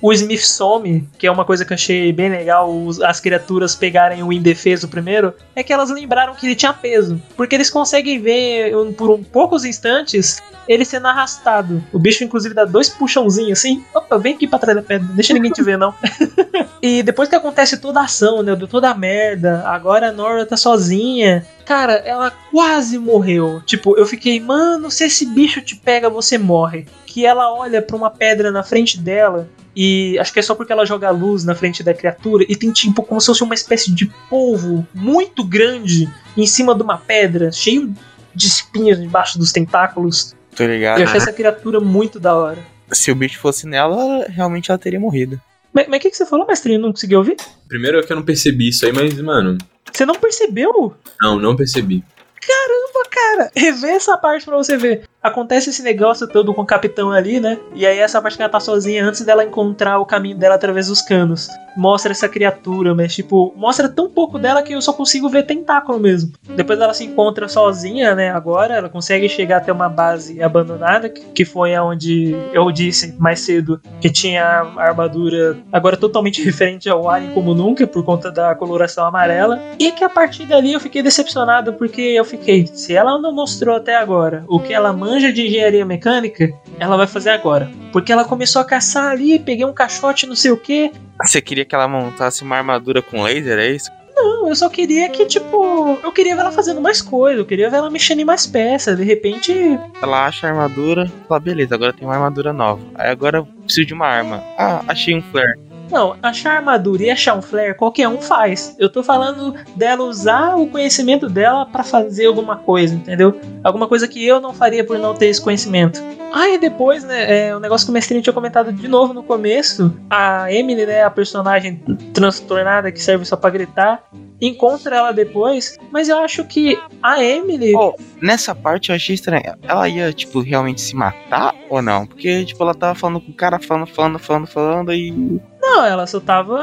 o Smith some, que é uma coisa que eu achei bem legal, os- as criaturas pegarem o indefeso primeiro, é que elas lembraram que ele tinha peso. Porque eles conseguem ver por um poucos instantes ele sendo arrastado. O bicho, inclusive, dá dois puxãozinhos assim. Opa, vem aqui pra trás da pedra, deixa ninguém te ver, não. e depois que acontece toda a ação, né? Toda a merda, agora a Nora tá sozinha. Cara, ela quase morreu. Tipo, eu fiquei, mano, se esse bicho te pega, você morre. Que ela olha pra uma pedra na frente dela. E acho que é só porque ela joga luz na frente da criatura. E tem tipo como se fosse uma espécie de polvo muito grande em cima de uma pedra, cheio de espinhos embaixo dos tentáculos. Tô ligado. Eu achei essa criatura muito da hora. Se o bicho fosse nela, realmente ela teria morrido. Mas o que, que você falou, mestrinho? Não conseguiu ouvir? Primeiro é que eu não percebi isso aí, mas, mano, Você não percebeu? não, não percebi. Cara, revê essa parte pra você ver. Acontece esse negócio todo com o capitão ali, né? E aí essa parte que ela tá sozinha antes dela encontrar o caminho dela através dos canos. Mostra essa criatura, mas tipo, mostra tão pouco dela que eu só consigo ver tentáculo mesmo. Depois ela se encontra sozinha, né? Agora ela consegue chegar até uma base abandonada, que foi aonde eu disse mais cedo que tinha a armadura agora totalmente referente ao Alien como nunca, por conta da coloração amarela. E que a partir dali eu fiquei decepcionado, porque eu fiquei, se ela não mostrou até agora o que ela manja de engenharia mecânica, ela vai fazer agora. Porque ela começou a caçar ali, peguei um caixote, não sei o que. Você queria que ela montasse uma armadura com laser, é isso? Não, eu só queria que, tipo, eu queria ver ela fazendo mais coisa, eu queria ver ela mexendo em mais peças. De repente, Ela acha a armadura, fala, beleza, agora tem uma armadura nova. Aí agora eu preciso de uma arma. Ah, achei um flare. Não, achar armadura e achar um flare, qualquer um faz. Eu tô falando dela usar o conhecimento dela pra fazer alguma coisa, entendeu? Alguma coisa que eu não faria por não ter esse conhecimento. Ah, e depois, né, é, o negócio que o mestrinho tinha comentado de novo no começo, a Emily, né, a personagem transtornada que serve só pra gritar, encontra ela depois, mas eu acho que a Emily... Oh, nessa parte eu achei estranho. Ela ia, tipo, realmente se matar ou não? Porque, tipo, ela tava falando com o cara, falando, falando, falando, falando e. Não, ela só tava,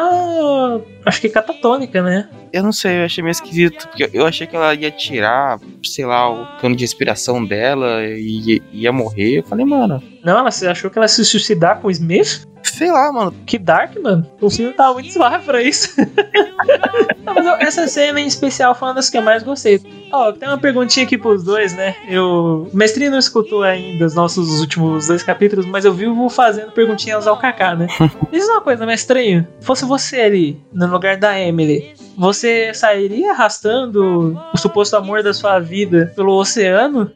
acho que catatônica, né? Eu não sei, eu achei meio esquisito. Porque eu achei que ela ia tirar, sei lá, o cano de respiração dela e ia morrer. Eu falei, mano, Não, ela você achou que ela ia se suicidar com o Smith? sei lá, mano. Que dark, mano. O filme tava muito suave pra isso. Não, mas eu- essa cena em especial foi uma das que eu mais gostei. Ó, tem uma perguntinha aqui pros dois, né? Eu. O Mestrinho não escutou ainda os nossos últimos dois capítulos, mas eu vivo fazendo perguntinhas ao Kaká, né? Diz uma coisa, mestrinho. Fosse você ali, no lugar da Emily, você sairia arrastando o suposto amor da sua vida pelo oceano?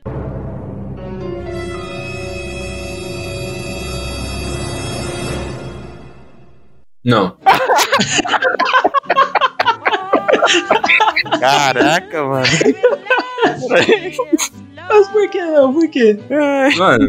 Não. Caraca, mano. Mas por que não? Por quê? Mano,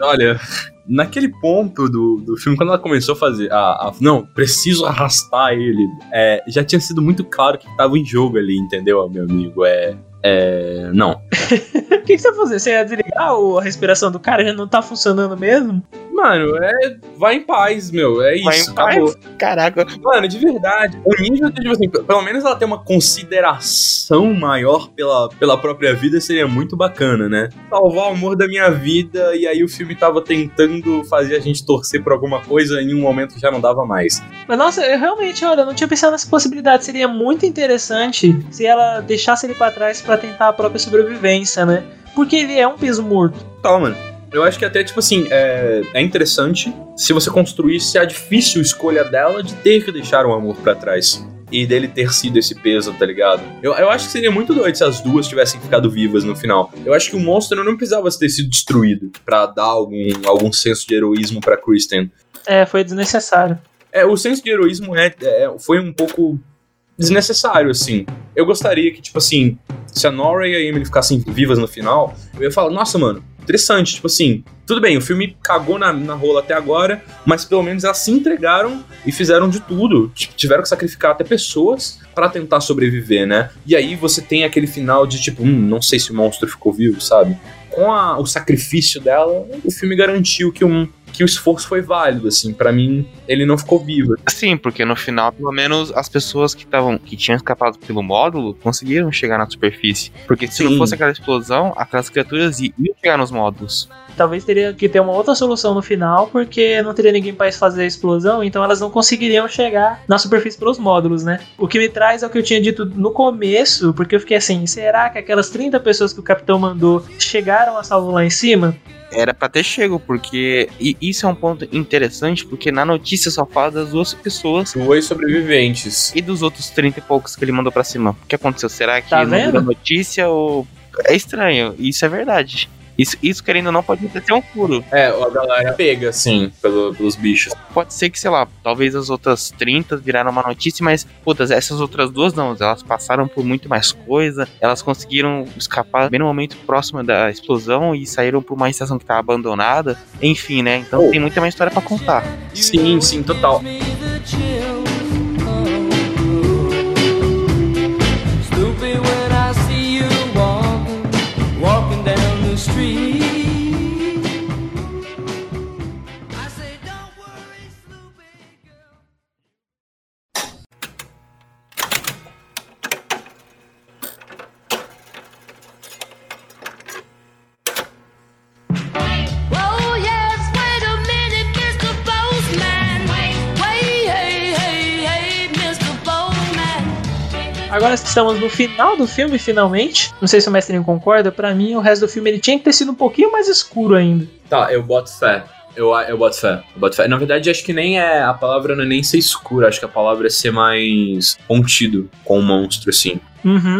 olha, naquele ponto do, do filme, quando ela começou a fazer. A, a- não, preciso arrastar ele. é, já tinha sido muito claro que tava em jogo ali, entendeu, meu amigo? É. É. Não. O que, que você vai fazer? Você ia desligar ou a respiração do cara já não tá funcionando mesmo? Mano, é. Vai em paz, meu. É isso. Vai em acabou. Caraca. Mano, de verdade, o nível de, tipo assim, pelo menos ela ter uma consideração maior pela, pela própria vida seria muito bacana, né? Salvar o amor da minha vida, e aí o filme tava tentando fazer a gente torcer por alguma coisa, e em um momento já não dava mais. Mas nossa, eu realmente, olha, eu não tinha pensado nessa possibilidade. Seria muito interessante se ela deixasse ele pra trás pra tentar a própria sobrevivência, né? Porque ele é um peso morto. Tá, mano. Eu acho que até, tipo assim, é, é interessante se você construísse a difícil escolha dela de ter que deixar o amor pra trás. E dele ter sido esse peso, tá ligado? Eu, eu acho que seria muito doido se as duas tivessem ficado vivas no final. Eu acho que o monstro não precisava ter sido destruído pra dar algum, algum senso de heroísmo pra Kristen. É, foi desnecessário. É, o senso de heroísmo é, é- foi um pouco desnecessário, assim. Eu gostaria que, tipo assim, se a Nora e a Emily ficassem vivas no final, eu ia falar, nossa, mano, interessante, tipo assim, tudo bem, o filme cagou na, na rola até agora, mas pelo menos elas se entregaram e fizeram de tudo. Tipo, tiveram que sacrificar até pessoas pra tentar sobreviver, né? E aí você tem aquele final de tipo, hum, não sei se o monstro ficou vivo, sabe? Com a- o sacrifício dela, o filme garantiu que, um, que o esforço foi válido, assim. Pra mim, ele não ficou vivo. Sim, porque no final, pelo menos, as pessoas que estavam que tinham escapado pelo módulo conseguiram chegar na superfície. Porque se Sim. não fosse aquela explosão, aquelas criaturas iam chegar nos módulos. Talvez teria que ter uma outra solução no final, porque não teria ninguém para fazer a explosão, então elas não conseguiriam chegar na superfície pelos módulos, né? O que me traz é o que eu tinha dito no começo, porque eu fiquei assim: será que aquelas 30 pessoas que o capitão mandou chegaram a salvo lá em cima? Era pra ter chego, porque. E isso é um ponto interessante, porque na notícia só fala das duas pessoas Dois sobreviventes. e dos outros 30 e poucos que ele mandou pra cima. O que aconteceu? Será que Tá não vendo? notícia ou. É estranho, isso é verdade. Isso, isso querendo ou não, pode até ser um furo. É, a galera pega, assim, pelo- pelos bichos. Pode ser que, sei lá, talvez as outras 30 viraram uma notícia, mas, putas, essas outras duas não. Elas passaram por muito mais coisa, elas conseguiram escapar bem no momento próximo da explosão e saíram por uma estação que tava abandonada. Enfim, né? Então Oh. tem muita mais história pra contar. Sim, sim, total. Agora estamos no final do filme, finalmente. Não sei se o mestrinho concorda, pra mim o resto do filme ele tinha que ter sido um pouquinho mais escuro ainda. Tá, eu boto fé. Eu, eu boto fé, eu boto fé. Na verdade, acho que nem é. A palavra não é nem ser escuro, acho que a palavra é ser mais contido com o monstro, assim. Uhum.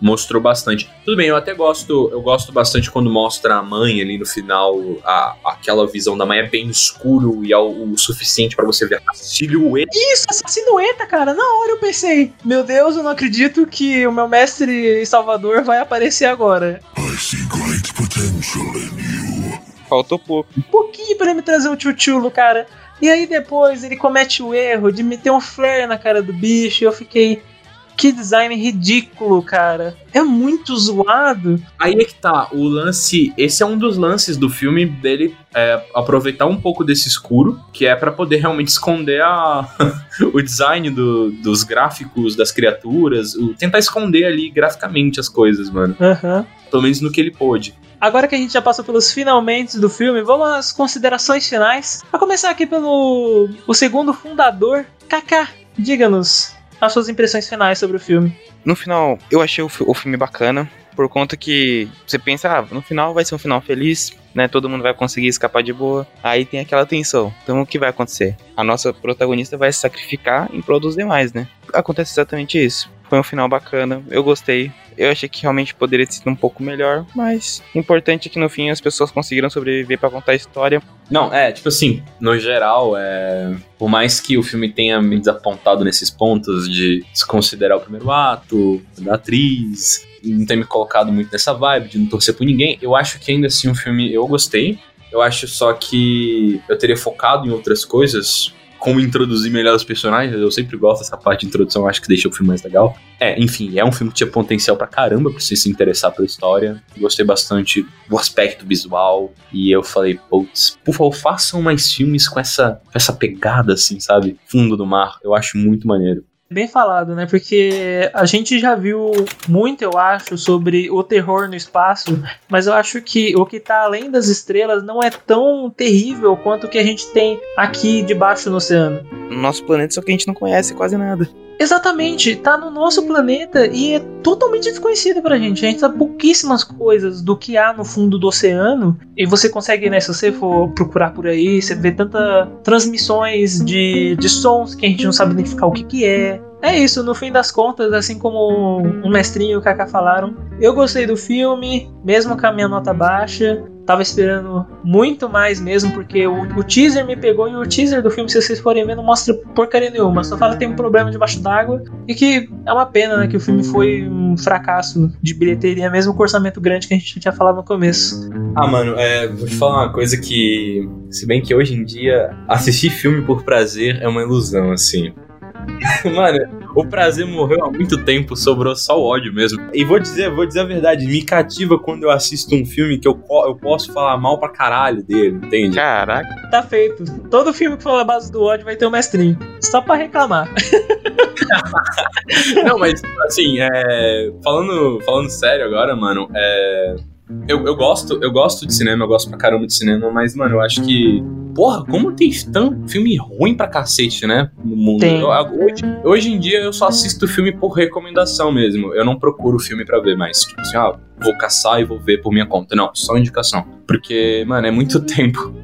Mostrou bastante. Tudo bem, eu até gosto. Eu gosto bastante quando mostra a mãe ali no final. A, aquela visão da mãe é bem escuro e é o, o suficiente pra você ver a silhueta. Isso, essa silhueta, cara. Na hora eu pensei, meu Deus, eu não acredito que o meu mestre Salvador vai aparecer agora. Faltou pouco. Um pouquinho pra ele me trazer o tchutchulo, cara. E aí depois ele comete o erro de meter um flare na cara do bicho. E eu fiquei. Que design ridículo, cara. É muito zoado. Aí é que tá, o lance. Esse é um dos lances do filme dele é, aproveitar um pouco desse escuro, que é pra poder realmente esconder a, o design do- dos gráficos das criaturas, o- tentar esconder ali graficamente as coisas, mano. Aham. Pelo menos no que ele pôde. Agora que a gente já passou pelos finalmente do filme, vamos às considerações finais. Pra começar aqui pelo o segundo fundador, Kaká. Diga-nos as suas impressões finais sobre o filme. No final, eu achei o, o filme bacana, por conta que você pensa, ah, no final vai ser um final feliz, né? Todo mundo vai conseguir escapar de boa. Aí tem aquela tensão. Então o que vai acontecer? A nossa protagonista vai se sacrificar em prol dos demais, né? Acontece exatamente isso. Foi um final bacana, eu gostei. Eu achei que realmente poderia ter sido um pouco melhor, mas o importante é que no fim as pessoas conseguiram sobreviver pra contar a história. Não, é, tipo assim, no geral, é. Por mais que o filme tenha me desapontado nesses pontos de desconsiderar o primeiro ato, da atriz, não ter me colocado muito nessa vibe, de não torcer por ninguém, eu acho que ainda assim o filme eu gostei. Eu acho só que eu teria focado em outras coisas, como introduzir melhor os personagens. Eu sempre gosto dessa parte de introdução, acho que deixa o filme mais legal. É, enfim, é um filme que tinha potencial pra caramba pra você se interessar pela história. Gostei bastante do aspecto visual. E eu falei, putz, por favor, façam mais filmes com essa, essa pegada, assim, sabe? Fundo do mar. Eu acho muito maneiro. Bem falado, né? Porque a gente já viu muito, eu acho, sobre o terror no espaço, mas eu acho que o que tá além das estrelas não é tão terrível quanto o que a gente tem aqui debaixo no oceano. No nosso planeta, só que a gente não conhece quase nada. Exatamente, tá no nosso planeta e é totalmente desconhecido pra gente. A gente sabe pouquíssimas coisas do que há no fundo do oceano. E você consegue, né, se você for procurar por aí, você vê tanta transmissões de, de sons que a gente não sabe identificar o que, que é. É isso, no fim das contas, assim como o mestrinho e o Kaká falaram, eu gostei do filme, mesmo com a minha nota baixa. Tava esperando muito mais mesmo, porque o, o teaser me pegou e o teaser do filme, se vocês forem ver, não mostra porcaria nenhuma. Só fala que tem um problema debaixo d'água e que é uma pena, né? Que o filme foi um fracasso de bilheteria, mesmo com o orçamento grande que a gente tinha falado no começo. Ah, mano, é, vou te falar uma coisa que, se bem que hoje em dia assistir filme por prazer é uma ilusão, assim. Mano, o prazer morreu há muito tempo, sobrou só o ódio mesmo. E vou dizer, vou dizer a verdade, me cativa quando eu assisto um filme que eu, eu posso falar mal pra caralho dele, entende? Caraca, Tá feito. Todo filme que for a base do ódio vai ter um mestrinho. Só pra reclamar. Não, mas assim, é, falando, falando sério agora, mano, é, Eu, eu gosto, eu gosto de cinema, eu gosto pra caramba de cinema, mas, mano, eu acho que. Porra, como tem tanto filme ruim pra cacete, né? No mundo. Tem. Eu- hoje, hoje em dia eu só assisto filme por recomendação mesmo. Eu não procuro filme pra ver mais. Tipo assim, ah, vou caçar e vou ver por minha conta. Não, só indicação. Porque, mano, é muito tempo.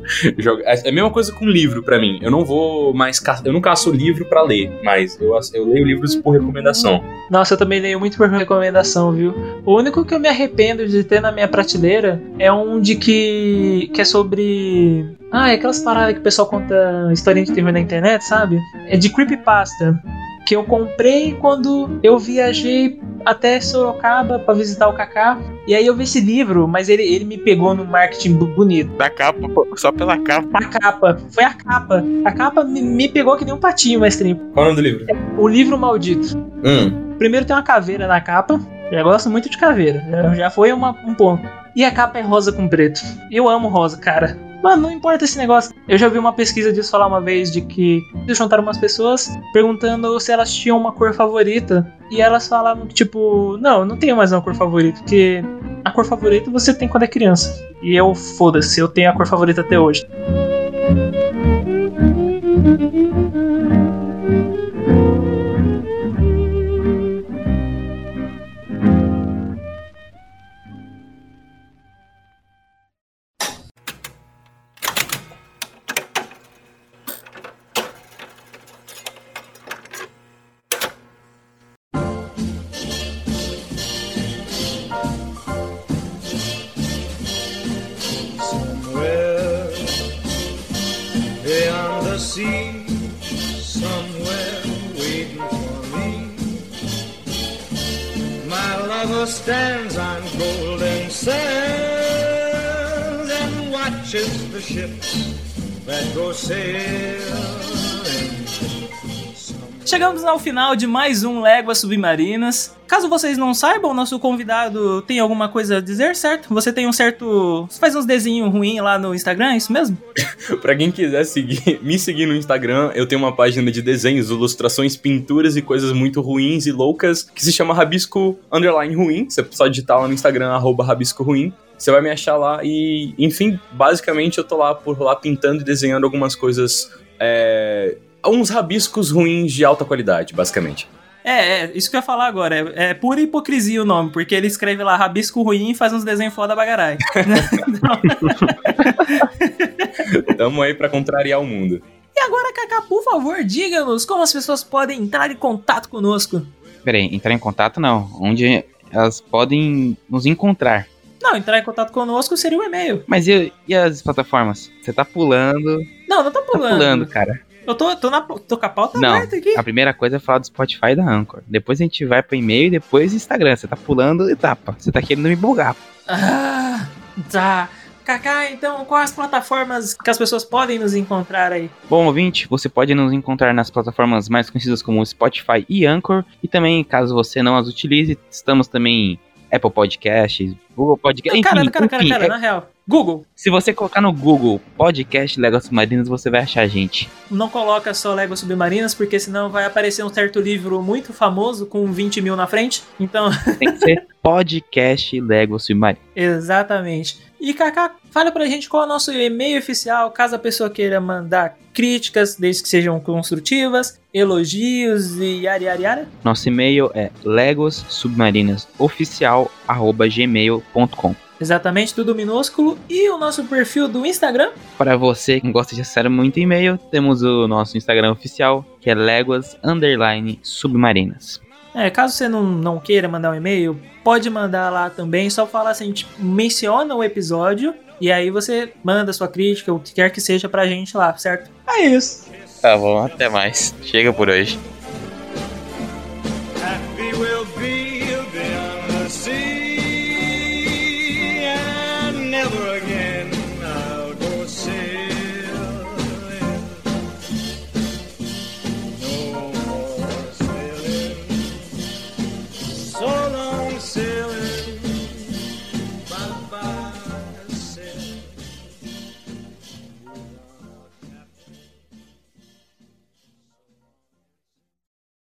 É é a mesma coisa com livro pra mim. Eu não vou mais. ca- Eu não caço livro pra ler, mas eu, eu leio livros por recomendação. Nossa, eu também leio muito por recomendação, viu? O único que eu me arrependo de ter na minha prateleira é um de que. que é sobre. Ah, é aquelas paradas que o pessoal conta historinha de terror na internet, sabe? É de creepypasta. Que eu comprei quando eu viajei até Sorocaba pra visitar o Kaká. E aí eu vi esse livro, mas ele, ele me pegou no marketing bonito. Da capa, pô, só pela capa. A capa, foi a capa. A capa me, me pegou que nem um patinho, mestrinho. Qual é o nome do livro? O livro maldito. Hum. Primeiro tem uma caveira na capa. Já gosto muito de caveira. Já, já foi uma- um ponto. E a capa é rosa com preto. Eu amo rosa, cara. Mano, não importa esse negócio. Eu já vi uma pesquisa disso falar uma vez de que eles juntaram umas pessoas perguntando se elas tinham uma cor favorita. E elas falavam que, tipo, não, não tenho mais uma cor favorita, porque a cor favorita você tem quando é criança. E eu, foda-se, eu tenho a cor favorita até hoje. The ships that go sailing. Chegamos ao final de mais um Léguas Submarinas. Caso vocês não saibam, nosso convidado tem alguma coisa a dizer, certo? Você tem um certo. Você faz uns desenhos ruins lá no Instagram, é isso mesmo? Pra quem quiser seguir, me seguir no Instagram, eu tenho uma página de desenhos, ilustrações, pinturas e coisas muito ruins e loucas que se chama Rabisco Underline Ruim. Você só digitar lá no Instagram, arroba Rabisco Ruim. Você vai me achar lá e, enfim, basicamente eu tô lá por lá pintando e desenhando algumas coisas. É, uns rabiscos ruins de alta qualidade, basicamente. É, é, isso que eu ia falar agora. É, é pura hipocrisia o nome, porque ele escreve lá rabisco ruim e faz uns desenhos foda bagarai. Tamo aí pra contrariar o mundo. e agora, Kaká, por favor, diga-nos como as pessoas podem entrar em contato conosco. Peraí, entrar em contato não. Onde elas podem nos encontrar. Não, entrar em contato conosco seria o e-mail. Mas e, e as plataformas? Você tá pulando. Não, não tô Tá pulando. pulando, cara. Eu tô, tô, na, tô com a pauta Não, aberta aqui. A primeira coisa é falar do Spotify e da Anchor. Depois a gente vai pro e-mail e depois Instagram. Você tá pulando etapa. Você tá querendo me bugar. Ah, tá. Kaká, então, quais as plataformas que as pessoas podem nos encontrar aí? Bom, ouvinte, você pode nos encontrar nas plataformas mais conhecidas como Spotify e Anchor. E também, caso você não as utilize, estamos também Apple Podcasts, Google Podcasts, enfim, cara, cara, cara, enfim, cara, é- na real. Google, se você colocar no Google Podcast Legos Submarinos, você vai achar a gente. não coloca só Lego Submarinas, porque senão vai aparecer um certo livro muito famoso com 20 mil na frente. Então, Tem que ser Podcast Lego Submarino. exatamente. E Kaká, fala pra gente qual é o nosso e-mail oficial, caso a pessoa queira mandar críticas, desde que sejam construtivas, elogios e yara yara yara. Nosso e-mail é legossubmarinas.oficial@gmail.com. Exatamente, tudo minúsculo. E o nosso perfil do Instagram, Para você que gosta de acessar muito e-mail, temos o nosso Instagram oficial, que é Léguas Underline Submarinas. É, caso você não, não queira mandar um e-mail, pode mandar lá também. Só falar assim, tipo, menciona o episódio e aí você manda sua crítica, o que quer que seja pra gente lá, certo? É isso. Tá bom, até mais. Chega por hoje. Happy will be